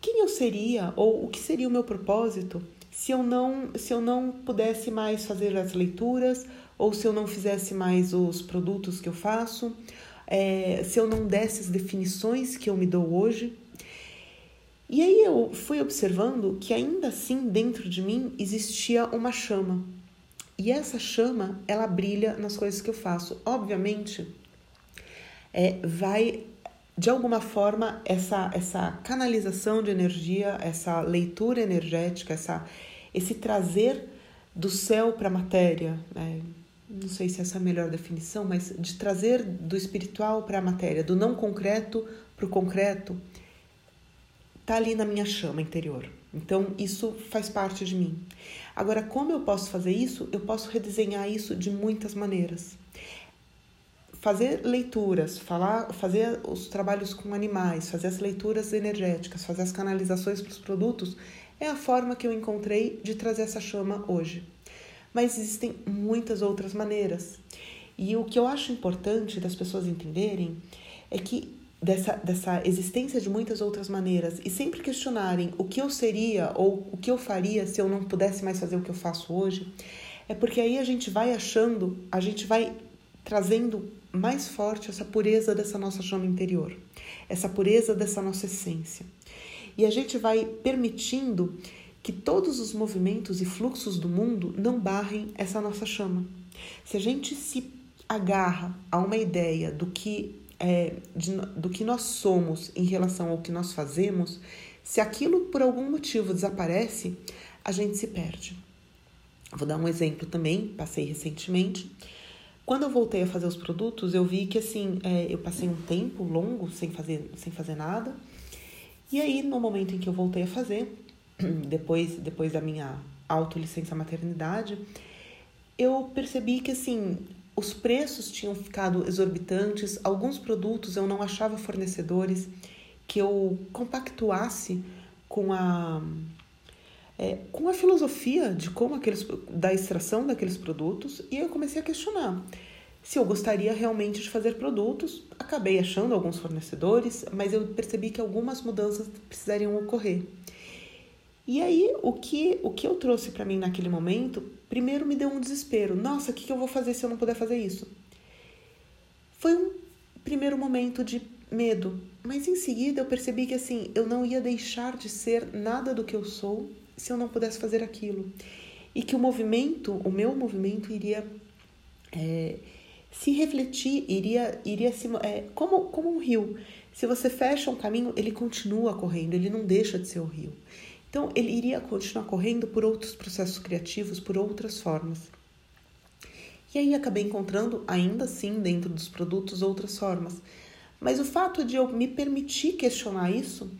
quem eu seria ou o que seria o meu propósito se eu não se eu não pudesse mais fazer as leituras ou se eu não fizesse mais os produtos que eu faço, é, se eu não desse as definições que eu me dou hoje? E aí eu fui observando que ainda assim dentro de mim existia uma chama, e essa chama, ela brilha nas coisas que eu faço. Obviamente, é, vai de alguma forma essa essa canalização de energia, essa leitura energética, essa esse trazer do céu para a matéria, né? não sei se essa é a melhor definição, mas de trazer do espiritual para a matéria, do não concreto para o concreto, tá ali na minha chama interior. Então isso faz parte de mim. Agora, como eu posso fazer isso? Eu posso redesenhar isso de muitas maneiras. Fazer leituras, falar, fazer os trabalhos com animais, fazer as leituras energéticas, fazer as canalizações para os produtos, é a forma que eu encontrei de trazer essa chama hoje. Mas existem muitas outras maneiras. E o que eu acho importante das pessoas entenderem é que dessa, dessa existência de muitas outras maneiras e sempre questionarem o que eu seria ou o que eu faria se eu não pudesse mais fazer o que eu faço hoje, é porque aí a gente vai achando, a gente vai trazendo mais forte essa pureza dessa nossa chama interior, essa pureza dessa nossa essência. E a gente vai permitindo que todos os movimentos e fluxos do mundo não barrem essa nossa chama. Se a gente se agarra a uma ideia do que é, de, do que nós somos em relação ao que nós fazemos, se aquilo por algum motivo desaparece, a gente se perde. Vou dar um exemplo também, passei recentemente. Quando eu voltei a fazer os produtos, eu vi que assim, é, eu passei um tempo longo sem fazer, sem fazer nada. E aí, no momento em que eu voltei a fazer, [clears throat] depois, depois da minha autolicença maternidade, eu percebi que assim, os preços tinham ficado exorbitantes, alguns produtos eu não achava fornecedores que eu compactuasse com a é, com a filosofia de como aqueles da extração daqueles produtos e eu comecei a questionar se eu gostaria realmente de fazer produtos. Acabei achando alguns fornecedores, mas eu percebi que algumas mudanças precisariam ocorrer. E aí, o que, o que eu trouxe para mim naquele momento, primeiro me deu um desespero. Nossa, o que, que eu vou fazer se eu não puder fazer isso? Foi um primeiro momento de medo, mas em seguida eu percebi que assim, eu não ia deixar de ser nada do que eu sou se eu não pudesse fazer aquilo. E que o movimento, o meu movimento iria é, se refletir, iria, iria se. É, como, como um rio. Se você fecha um caminho, ele continua correndo, ele não deixa de ser o rio. Então, ele iria continuar correndo por outros processos criativos, por outras formas. E aí acabei encontrando, ainda assim, dentro dos produtos, outras formas. Mas o fato de eu me permitir questionar isso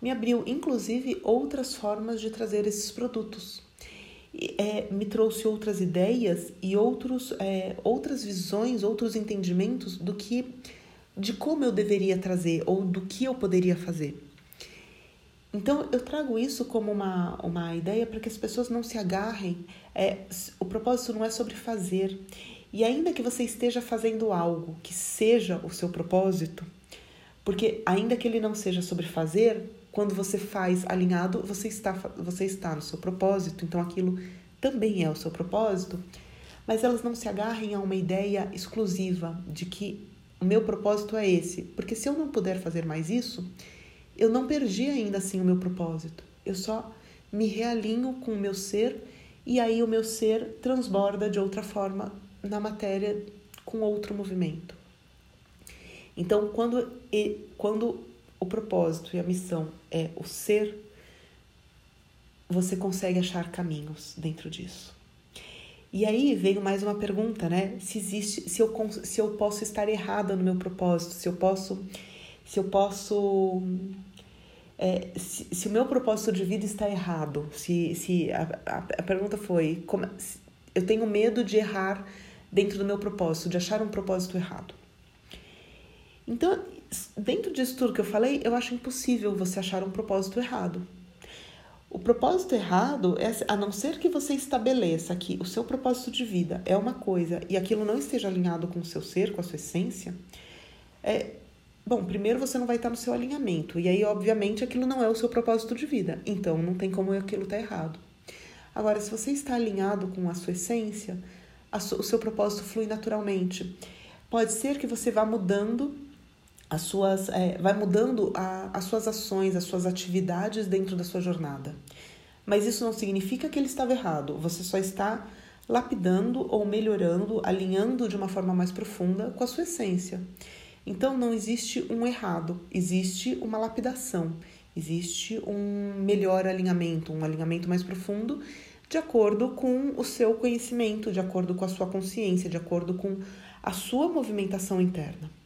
me abriu, inclusive, outras formas de trazer esses produtos. É, me trouxe outras ideias e outros, é, outras visões, outros entendimentos do que, de como eu deveria trazer ou do que eu poderia fazer. Então, eu trago isso como uma, uma ideia para que as pessoas não se agarrem. É, o propósito não é sobre fazer. E ainda que você esteja fazendo algo que seja o seu propósito, porque ainda que ele não seja sobre fazer, quando você faz alinhado, você está, você está no seu propósito, então aquilo também é o seu propósito. Mas elas não se agarrem a uma ideia exclusiva de que o meu propósito é esse, porque se eu não puder fazer mais isso, eu não perdi ainda assim o meu propósito. Eu só me realinho com o meu ser e aí o meu ser transborda de outra forma na matéria com outro movimento. Então, quando, quando o propósito e a missão é o ser, você consegue achar caminhos dentro disso. E aí veio mais uma pergunta, né? Se existe, se eu, se eu posso estar errada no meu propósito, se eu posso, se eu posso é, se, se, o meu propósito de vida está errado, se, se a, a, a pergunta foi, como, se, eu tenho medo de errar dentro do meu propósito, de achar um propósito errado. Então, dentro disso tudo que eu falei, eu acho impossível você achar um propósito errado. O propósito errado é, a não ser que você estabeleça que o seu propósito de vida é uma coisa e aquilo não esteja alinhado com o seu ser, com a sua essência, é, Bom, primeiro você não vai estar no seu alinhamento, e aí, obviamente, aquilo não é o seu propósito de vida, então não tem como aquilo estar tá errado. Agora, se você está alinhado com a sua essência, a o seu propósito flui naturalmente. Pode ser que você vá mudando as suas, é, vai mudando a, as suas ações, as suas atividades dentro da sua jornada. Mas isso não significa que ele estava errado, você só está lapidando ou melhorando, alinhando de uma forma mais profunda com a sua essência. Então não existe um errado, existe uma lapidação, existe um melhor alinhamento, um alinhamento mais profundo, de acordo com o seu conhecimento, de acordo com a sua consciência, de acordo com a sua movimentação interna.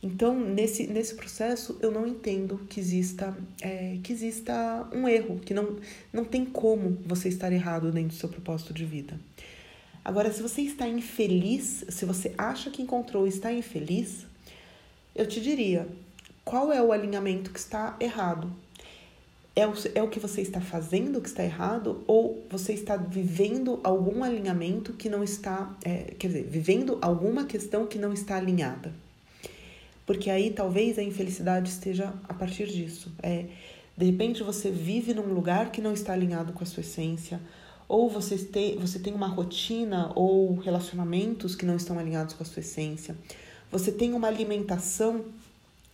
Então, nesse, nesse processo, eu não entendo que exista, é, que exista um erro, que não, não tem como você estar errado dentro do seu propósito de vida. Agora, se você está infeliz, se você acha que encontrou e está infeliz, eu te diria: qual é o alinhamento que está errado? É o, é o que você está fazendo que está errado ou você está vivendo algum alinhamento que não está, é, quer dizer, vivendo alguma questão que não está alinhada? Porque aí talvez a infelicidade esteja a partir disso. É, de repente você vive num lugar que não está alinhado com a sua essência, ou você tem, você tem uma rotina ou relacionamentos que não estão alinhados com a sua essência você tem uma alimentação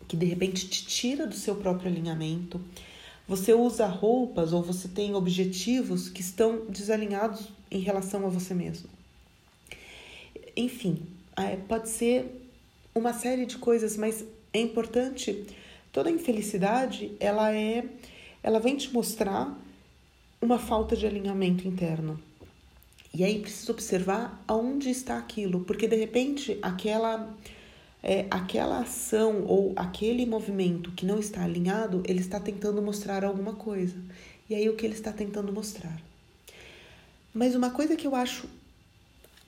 que de repente te tira do seu próprio alinhamento. Você usa roupas ou você tem objetivos que estão desalinhados em relação a você mesmo. Enfim, é, pode ser uma série de coisas, mas é importante. Toda infelicidade, ela é, ela vem te mostrar uma falta de alinhamento interno. E aí precisa observar aonde está aquilo, porque de repente aquela é, aquela ação ou aquele movimento que não está alinhado, ele está tentando mostrar alguma coisa. E aí o que ele está tentando mostrar? Mas uma coisa que eu acho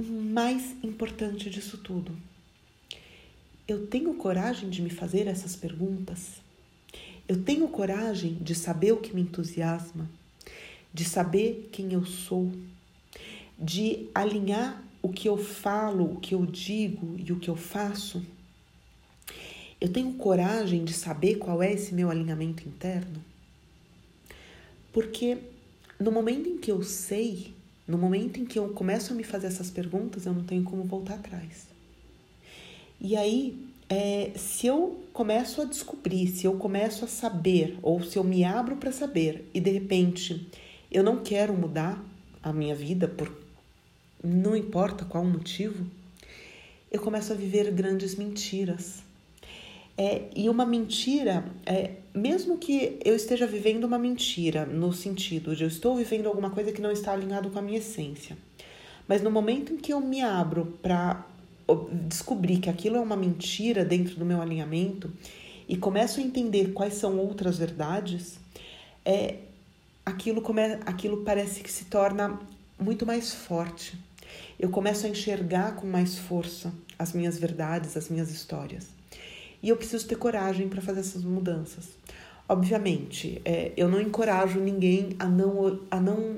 mais importante disso tudo, eu tenho coragem de me fazer essas perguntas? Eu tenho coragem de saber o que me entusiasma, de saber quem eu sou, de alinhar o que eu falo, o que eu digo e o que eu faço, eu tenho coragem de saber qual é esse meu alinhamento interno? Porque no momento em que eu sei, no momento em que eu começo a me fazer essas perguntas, eu não tenho como voltar atrás. E aí, é, se eu começo a descobrir, se eu começo a saber, ou se eu me abro para saber e de repente eu não quero mudar a minha vida por não importa qual motivo, eu começo a viver grandes mentiras. É, e uma mentira, é, mesmo que eu esteja vivendo uma mentira, no sentido de eu estou vivendo alguma coisa que não está alinhado com a minha essência, mas no momento em que eu me abro para descobrir que aquilo é uma mentira dentro do meu alinhamento e começo a entender quais são outras verdades, é, aquilo, come, aquilo parece que se torna muito mais forte. Eu começo a enxergar com mais força as minhas verdades, as minhas histórias. E eu preciso ter coragem para fazer essas mudanças. Obviamente, é, eu não encorajo ninguém a não, a não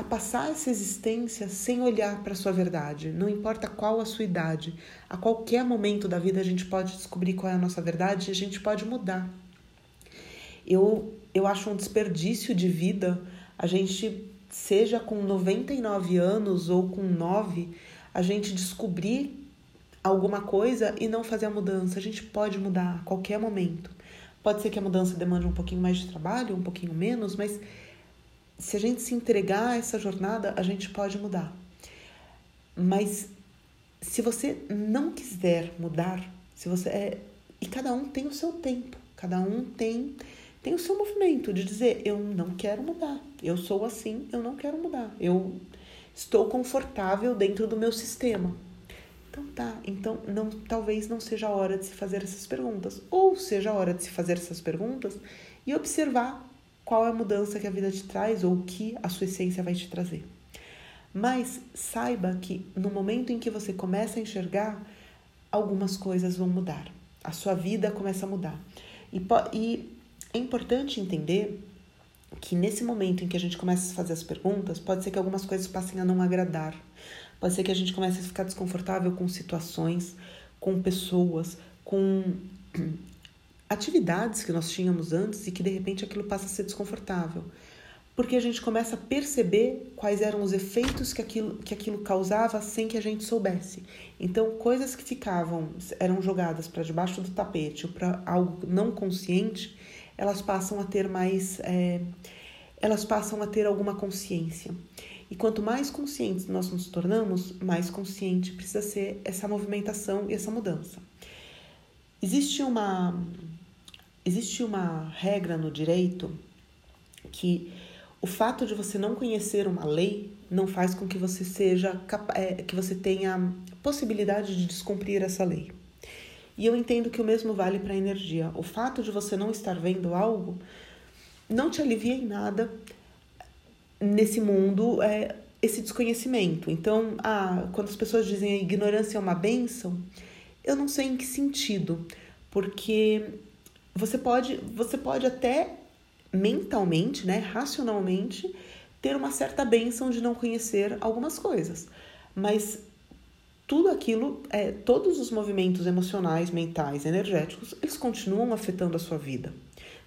a passar essa existência sem olhar para a sua verdade. Não importa qual a sua idade, a qualquer momento da vida a gente pode descobrir qual é a nossa verdade e a gente pode mudar. Eu, eu acho um desperdício de vida a gente, seja com 99 anos ou com 9, a gente descobrir alguma coisa e não fazer a mudança. A gente pode mudar a qualquer momento. Pode ser que a mudança demande um pouquinho mais de trabalho, um pouquinho menos, mas se a gente se entregar a essa jornada, a gente pode mudar. Mas se você não quiser mudar, se você é e cada um tem o seu tempo, cada um tem tem o seu movimento de dizer eu não quero mudar, eu sou assim, eu não quero mudar, eu estou confortável dentro do meu sistema. Então tá, então não, talvez não seja a hora de se fazer essas perguntas, ou seja a hora de se fazer essas perguntas e observar qual é a mudança que a vida te traz ou o que a sua essência vai te trazer. Mas saiba que no momento em que você começa a enxergar, algumas coisas vão mudar. A sua vida começa a mudar. E, e é importante entender que nesse momento em que a gente começa a fazer as perguntas, pode ser que algumas coisas passem a não agradar. Pode ser que a gente comece a ficar desconfortável com situações, com pessoas, com atividades que nós tínhamos antes e que de repente aquilo passa a ser desconfortável. Porque a gente começa a perceber quais eram os efeitos que aquilo, que aquilo causava sem que a gente soubesse. Então, coisas que ficavam, eram jogadas para debaixo do tapete ou para algo não consciente, elas passam a ter mais. É, elas passam a ter alguma consciência. E quanto mais conscientes nós nos tornamos, mais consciente precisa ser essa movimentação e essa mudança. Existe uma, Existe uma regra no direito que o fato de você não conhecer uma lei não faz com que você seja é, que você tenha possibilidade de descumprir essa lei. E eu entendo que o mesmo vale para a energia. O fato de você não estar vendo algo não te alivia em nada nesse mundo é, esse desconhecimento. Então, ah, quando as pessoas dizem a ignorância é uma benção, eu não sei em que sentido, porque você pode, você pode até mentalmente, né, racionalmente, ter uma certa benção de não conhecer algumas coisas. Mas tudo aquilo, é, todos os movimentos emocionais, mentais, energéticos, eles continuam afetando a sua vida.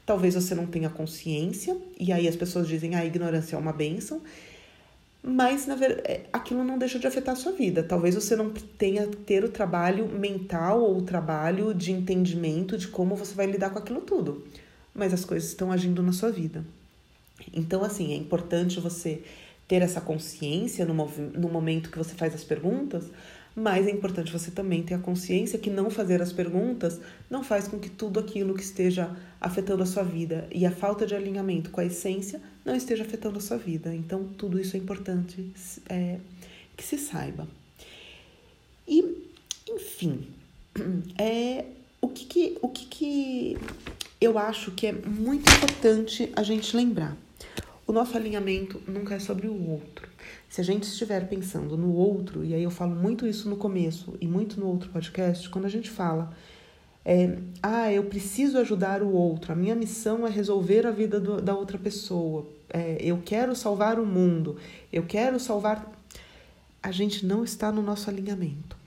Talvez você não tenha consciência, e aí as pessoas dizem ah, a ignorância é uma benção, mas na verdade, é, aquilo não deixa de afetar a sua vida. Talvez você não tenha ter o trabalho mental ou o trabalho de entendimento de como você vai lidar com aquilo tudo, mas as coisas estão agindo na sua vida. Então, assim, é importante você ter essa consciência no, no momento que você faz as perguntas, mas é importante você também ter a consciência que não fazer as perguntas não faz com que tudo aquilo que esteja afetando a sua vida e a falta de alinhamento com a essência não esteja afetando a sua vida. Então, tudo isso é importante é, que se saiba. E, enfim, é, o, que, que, o que, que eu acho que é muito importante a gente lembrar? O nosso alinhamento nunca é sobre o outro. Se a gente estiver pensando no outro, e aí eu falo muito isso no começo e muito no outro podcast, quando a gente fala, é, ah, eu preciso ajudar o outro, a minha missão é resolver a vida do, da outra pessoa, é, eu quero salvar o mundo, eu quero salvar. a gente não está no nosso alinhamento.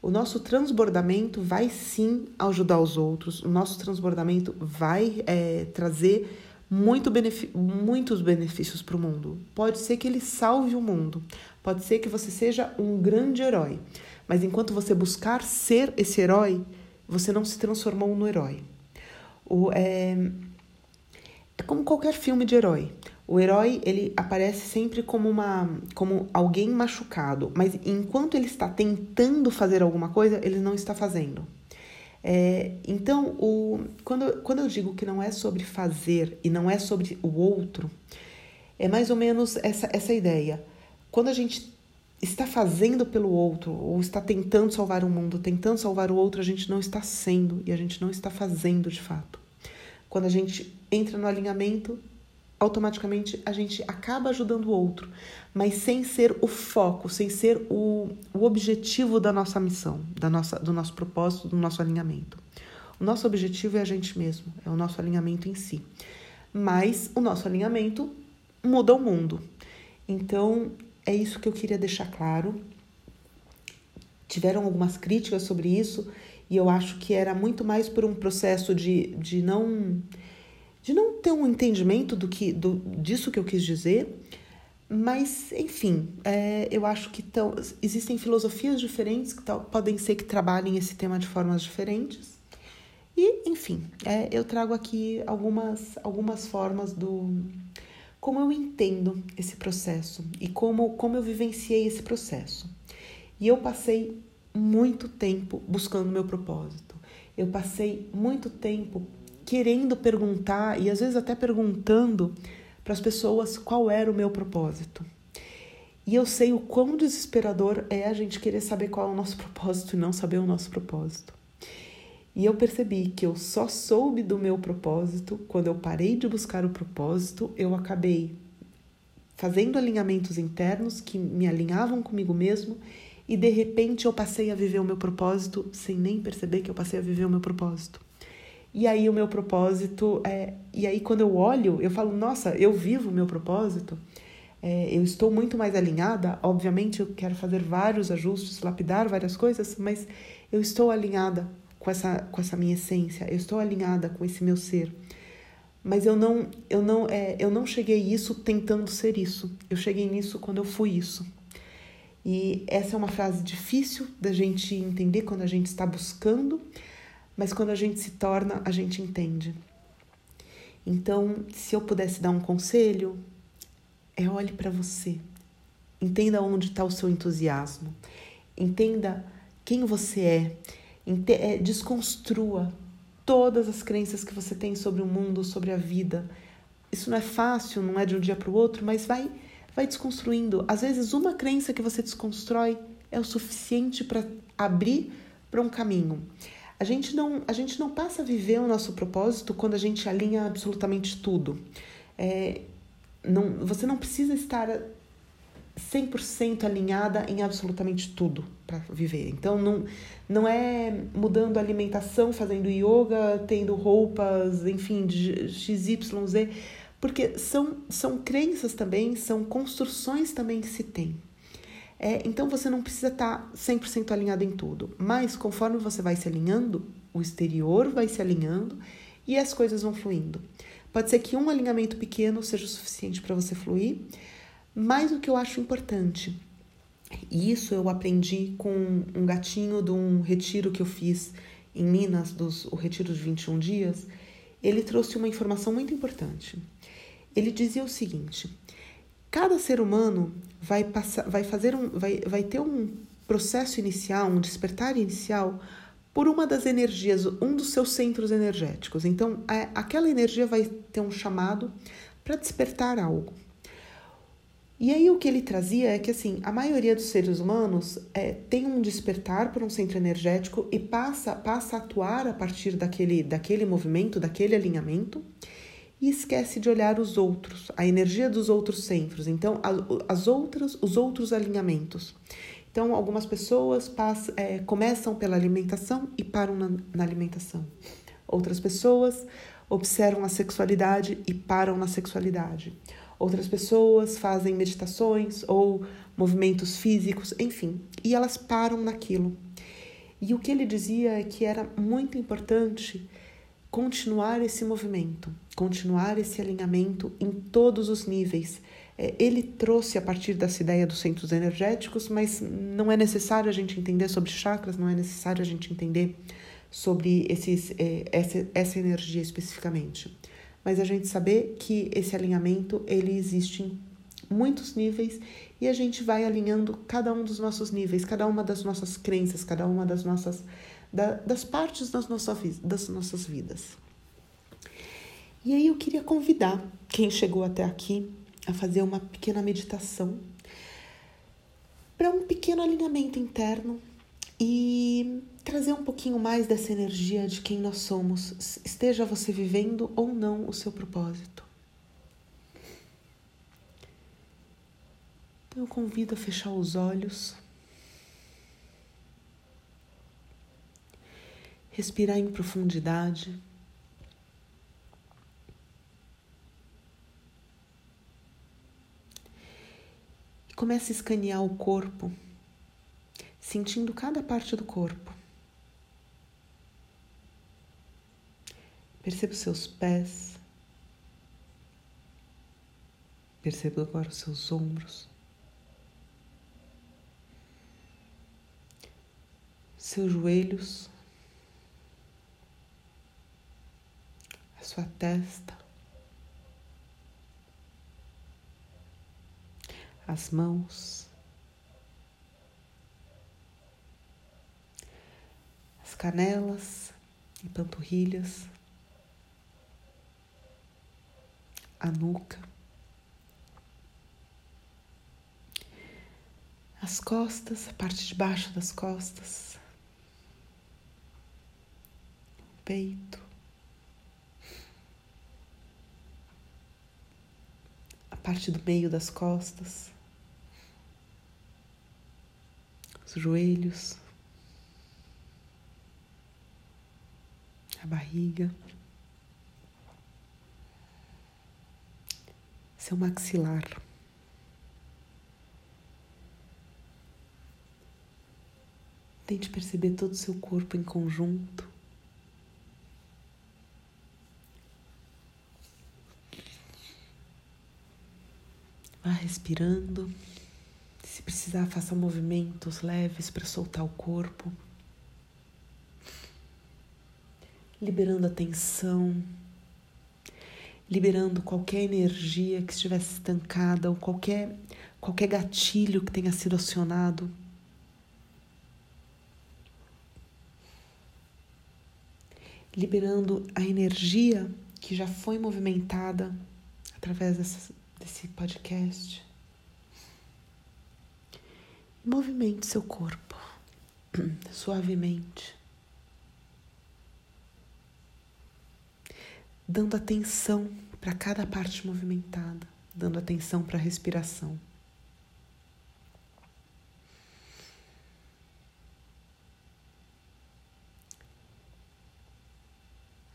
O nosso transbordamento vai sim ajudar os outros, o nosso transbordamento vai é, trazer muito muitos benefícios para o mundo. Pode ser que ele salve o mundo, pode ser que você seja um grande herói, mas enquanto você buscar ser esse herói, você não se transformou no herói. O, é, é como qualquer filme de herói. O herói ele aparece sempre como uma como alguém machucado, mas enquanto ele está tentando fazer alguma coisa, ele não está fazendo. É, então, o, quando, quando eu digo que não é sobre fazer e não é sobre o outro, é mais ou menos essa, essa ideia. Quando a gente está fazendo pelo outro, ou está tentando salvar o mundo, tentando salvar o outro, a gente não está sendo e a gente não está fazendo de fato. Quando a gente entra no alinhamento, automaticamente a gente acaba ajudando o outro, mas sem ser o foco, sem ser o, o objetivo da nossa missão, da nossa, do nosso propósito, do nosso alinhamento. O nosso objetivo é a gente mesmo, é o nosso alinhamento em si. Mas o nosso alinhamento muda o mundo. Então, é isso que eu queria deixar claro. Tiveram algumas críticas sobre isso, e eu acho que era muito mais por um processo de, de não de não ter um entendimento do que do, disso que eu quis dizer, mas enfim, é, eu acho que tão, existem filosofias diferentes que podem ser que trabalhem esse tema de formas diferentes. E, enfim, é, eu trago aqui algumas, algumas formas do como eu entendo esse processo e como, como eu vivenciei esse processo. E eu passei muito tempo buscando meu propósito. Eu passei muito tempo querendo perguntar e às vezes até perguntando para as pessoas qual era o meu propósito. E eu sei o quão desesperador é a gente querer saber qual é o nosso [laughs] propósito e não saber o nosso propósito. E eu percebi que eu só soube do meu propósito quando eu parei de buscar o propósito, eu acabei fazendo alinhamentos internos que me alinhavam comigo mesmo e de repente eu passei a viver o meu propósito sem nem perceber que eu passei a viver o meu propósito. E aí o meu propósito é. E aí quando eu olho, eu falo, nossa, eu vivo o meu propósito. É, eu estou muito mais alinhada. Obviamente, eu quero fazer vários ajustes, lapidar várias coisas, mas eu estou alinhada com essa, com essa minha essência. Eu estou alinhada com esse meu ser. Mas eu não, eu não, é, eu não cheguei isso tentando ser isso. Eu cheguei nisso quando eu fui isso. E essa é uma frase difícil da gente entender quando a gente está buscando mas quando a gente se torna, a gente entende. Então, se eu pudesse dar um conselho, é olhe para você. Entenda onde está o seu entusiasmo. Entenda quem você é. é. Desconstrua todas as crenças que você tem sobre o mundo, sobre a vida. Isso não é fácil, não é de um dia para o outro, mas vai, vai desconstruindo. Às vezes, uma crença que você desconstrói é o suficiente para abrir para um caminho. A gente não, a gente não passa a viver o nosso propósito quando a gente alinha absolutamente tudo. É, não, você não precisa estar 100% alinhada em absolutamente tudo para viver. Então, não, não é mudando a alimentação, fazendo yoga, tendo roupas, enfim, de XYZ, porque são, são crenças também, são construções também que se tem. É, então você não precisa estar tá 100% alinhado em tudo, mas conforme você vai se alinhando, o exterior vai se alinhando e as coisas vão fluindo. Pode ser que um alinhamento pequeno seja o suficiente para você fluir, mas o que eu acho importante, e isso eu aprendi com um gatinho de um retiro que eu fiz em Minas, dos, o retiro de 21 dias, ele trouxe uma informação muito importante. Ele dizia o seguinte: Cada ser humano vai passar, vai fazer um, vai, vai ter um processo inicial, um despertar inicial por uma das energias, um dos seus centros energéticos. Então, é, aquela energia vai ter um chamado para despertar algo. E aí o que ele trazia é que assim, a maioria dos seres humanos é, tem um despertar por um centro energético e passa, passa a atuar a partir daquele, daquele movimento, daquele alinhamento e esquece de olhar os outros, a energia dos outros centros, então as outras, os outros alinhamentos. Então, algumas pessoas passam, é, começam pela alimentação e param na, na alimentação. Outras pessoas observam a sexualidade e param na sexualidade. Outras pessoas fazem meditações ou movimentos físicos, enfim, e elas param naquilo. E o que ele dizia é que era muito importante continuar esse movimento, continuar esse alinhamento em todos os níveis. É, ele trouxe a partir dessa ideia dos centros energéticos, mas não é necessário a gente entender sobre chakras, não é necessário a gente entender sobre esses, é, essa, essa energia especificamente mas a gente saber que esse alinhamento ele existe em muitos níveis e a gente vai alinhando cada um dos nossos níveis, cada uma das nossas crenças, cada uma das nossas da, das partes das nossas, das nossas vidas. E aí eu queria convidar quem chegou até aqui a fazer uma pequena meditação para um pequeno alinhamento interno e trazer um pouquinho mais dessa energia de quem nós somos, esteja você vivendo ou não o seu propósito. Então eu convido a fechar os olhos, respirar em profundidade. Comece a escanear o corpo sentindo cada parte do corpo. Perceba os seus pés. Perceba agora os seus ombros. Seus joelhos. A sua testa. As mãos. canelas e panturrilhas, a nuca, as costas, a parte de baixo das costas, o peito, a parte do meio das costas, os joelhos, a barriga, seu maxilar. Tente perceber todo o seu corpo em conjunto. Vá respirando. Precisar, faça movimentos leves para soltar o corpo. liberando a tensão, liberando qualquer energia que estivesse estancada ou qualquer, qualquer gatilho que tenha sido acionado. Liberando a energia que já foi movimentada através dessa, desse podcast. Movimente seu corpo [clears throat] suavemente. dando atenção para cada parte movimentada, dando atenção para a respiração.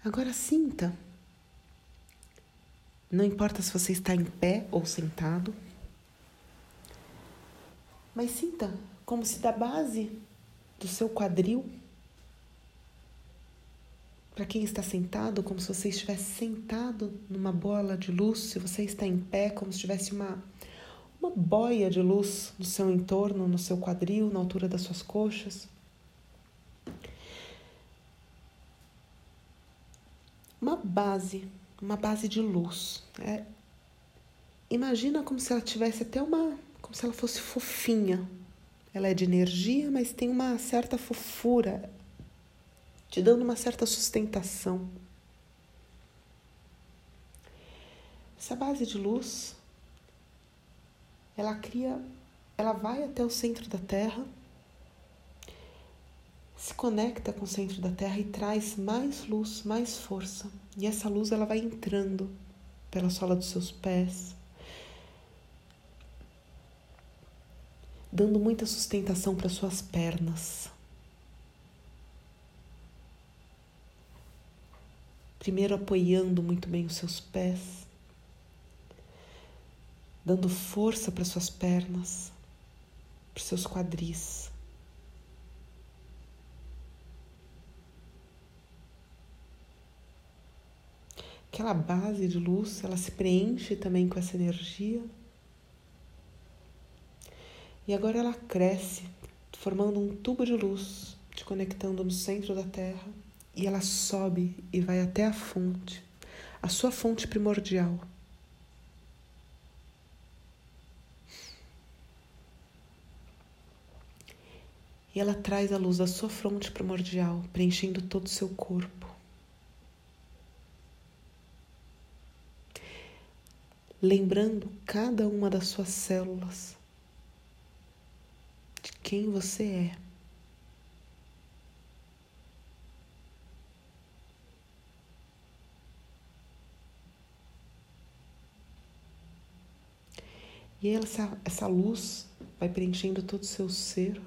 Agora sinta. Não importa se você está em pé ou sentado, mas sinta como se da base do seu quadril para quem está sentado, como se você estivesse sentado numa bola de luz, se você está em pé, como se tivesse uma, uma boia de luz no seu entorno, no seu quadril, na altura das suas coxas. Uma base, uma base de luz. É, imagina como se ela tivesse até uma. Como se ela fosse fofinha. Ela é de energia, mas tem uma certa fofura te dando uma certa sustentação. Essa base de luz, ela cria, ela vai até o centro da Terra, se conecta com o centro da Terra e traz mais luz, mais força. E essa luz ela vai entrando pela sola dos seus pés, dando muita sustentação para suas pernas. Primeiro apoiando muito bem os seus pés, dando força para suas pernas, para seus quadris. Aquela base de luz, ela se preenche também com essa energia. E agora ela cresce, formando um tubo de luz, te conectando no centro da Terra, e ela sobe e vai até a fonte, a sua fonte primordial. E ela traz a luz da sua fronte primordial, preenchendo todo o seu corpo. Lembrando cada uma das suas células quem você é. E essa, essa luz vai preenchendo todo o seu ser.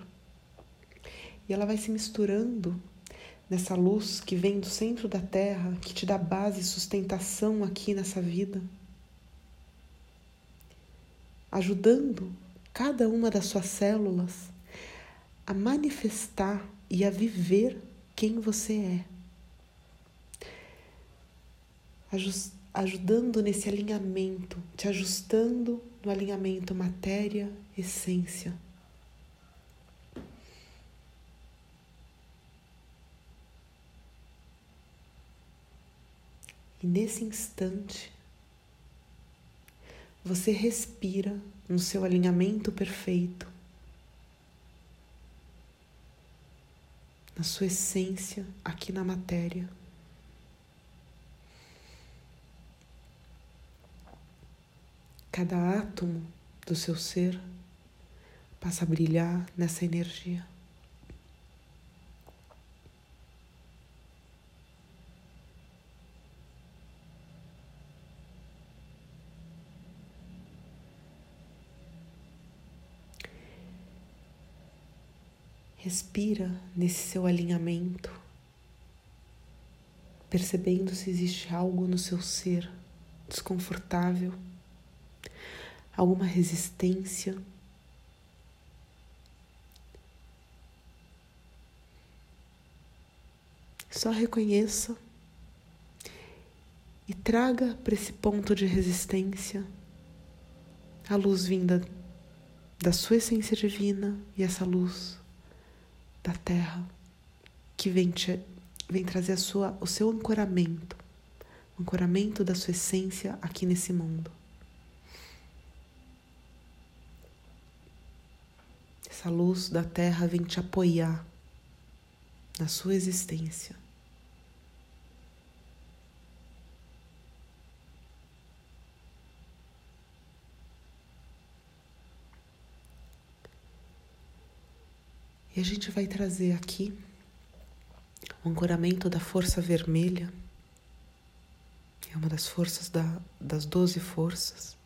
E ela vai se misturando nessa luz que vem do centro da Terra, que te dá base e sustentação aqui nessa vida, ajudando cada uma das suas células a manifestar e a viver quem você é. Ajudando nesse alinhamento, te ajustando no alinhamento matéria-essência. E nesse instante, você respira no seu alinhamento perfeito, na sua essência aqui na matéria. Cada átomo do seu ser passa a brilhar nessa energia. Respira nesse seu alinhamento, percebendo se existe algo no seu ser desconfortável, alguma resistência. Só reconheça e traga para esse ponto de resistência a luz vinda da sua essência divina e essa luz da terra que vem, te, vem trazer sua, o seu ancoramento, o ancoramento da sua essência aqui nesse mundo. Essa luz da terra vem te apoiar na sua existência. E a gente vai trazer aqui o ancoramento da força vermelha, é uma das forças da, das doze forças,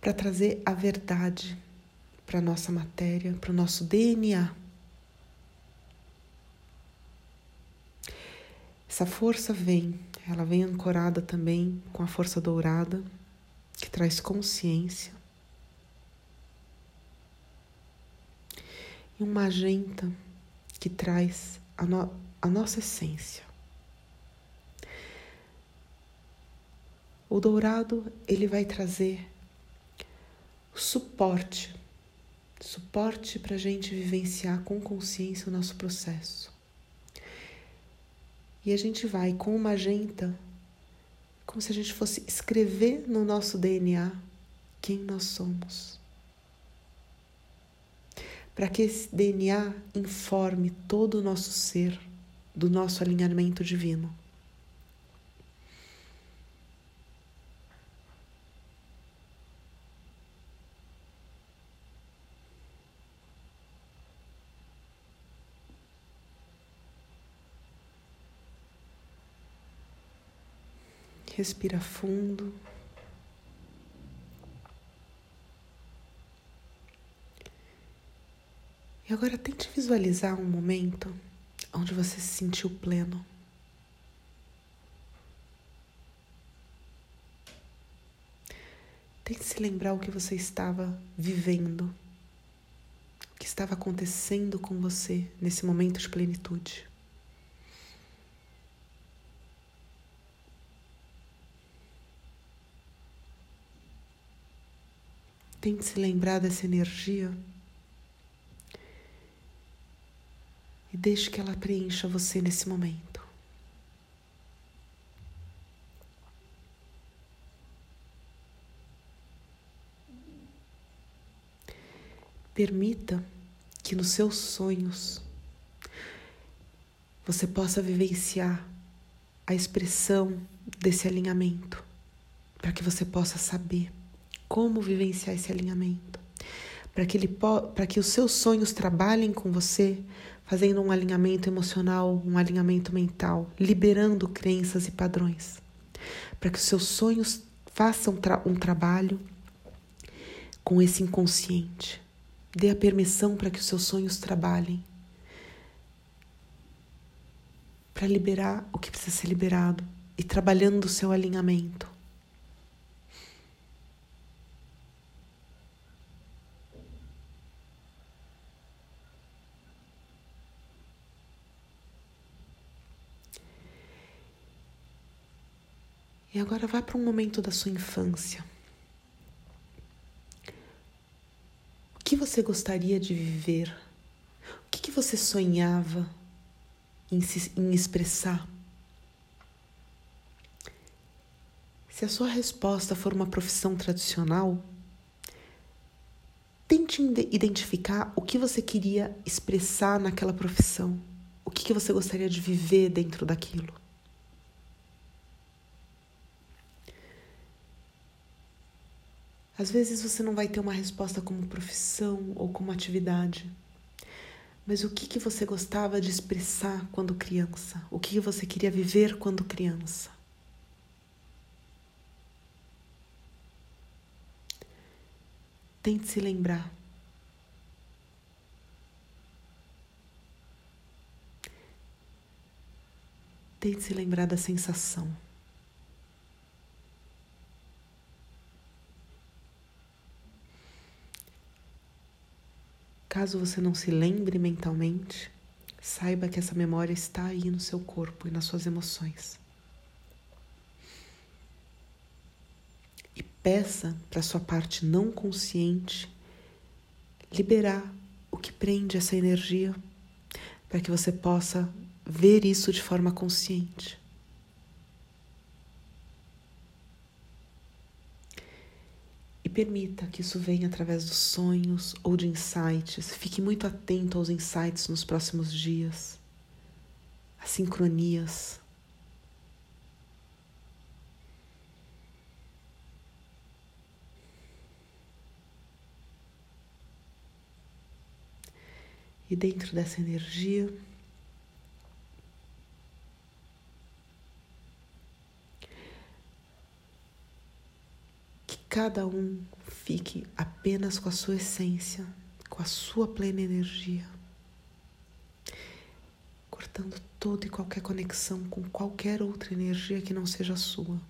para trazer a verdade para a nossa matéria, para o nosso DNA. Essa força vem, ela vem ancorada também com a força dourada, que traz consciência. E um magenta que traz a, no, a nossa essência. O dourado ele vai trazer suporte, suporte para a gente vivenciar com consciência o nosso processo. E a gente vai com o magenta, como se a gente fosse escrever no nosso DNA quem nós somos para que esse DNA informe todo o nosso ser do nosso alinhamento divino. Respira fundo. E agora tente visualizar um momento onde você se sentiu pleno. Tente se lembrar o que você estava vivendo, o que estava acontecendo com você nesse momento de plenitude. Tente se lembrar dessa energia deixe que ela preencha você nesse momento. Permita que nos seus sonhos você possa vivenciar a expressão desse alinhamento, para que você possa saber como vivenciar esse alinhamento, para que, ele, para que os seus sonhos trabalhem com você, fazendo um alinhamento emocional, um alinhamento mental, liberando crenças e padrões, para que os seus sonhos façam tra um trabalho com esse inconsciente. Dê a permissão para que os seus sonhos trabalhem, para liberar o que precisa ser liberado e trabalhando o seu alinhamento. E agora vá para um momento da sua infância. O que você gostaria de viver? O que, que você sonhava em, se, em expressar? Se a sua resposta for uma profissão tradicional, tente identificar o que você queria expressar naquela profissão. O que, que você gostaria de viver dentro daquilo. Às vezes você não vai ter uma resposta como profissão ou como atividade. Mas o que, que você gostava de expressar quando criança? O que, que você queria viver quando criança? Tente se lembrar. Tente se lembrar da sensação. Caso você não se lembre mentalmente, saiba que essa memória está aí no seu corpo e nas suas emoções. E peça para sua parte não consciente liberar o que prende essa energia, para que você possa ver isso de forma consciente. Permita que isso venha através dos sonhos ou de insights. Fique muito atento aos insights nos próximos dias, às sincronias. E dentro dessa energia, cada um fique apenas com a sua essência, com a sua plena energia, cortando toda e qualquer conexão com qualquer outra energia que não seja a sua.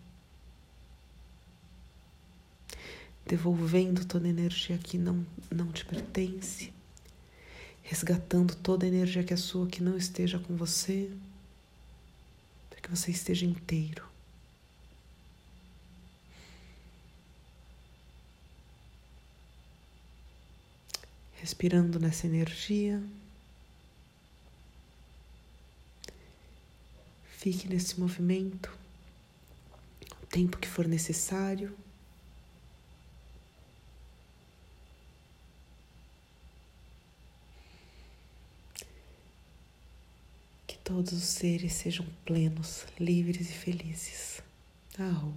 Devolvendo toda energia que não, não te pertence, resgatando toda energia que é sua que não esteja com você, para que você esteja inteiro. Respirando nessa energia. Fique nesse movimento o tempo que for necessário. Que todos os seres sejam plenos, livres e felizes. Arro.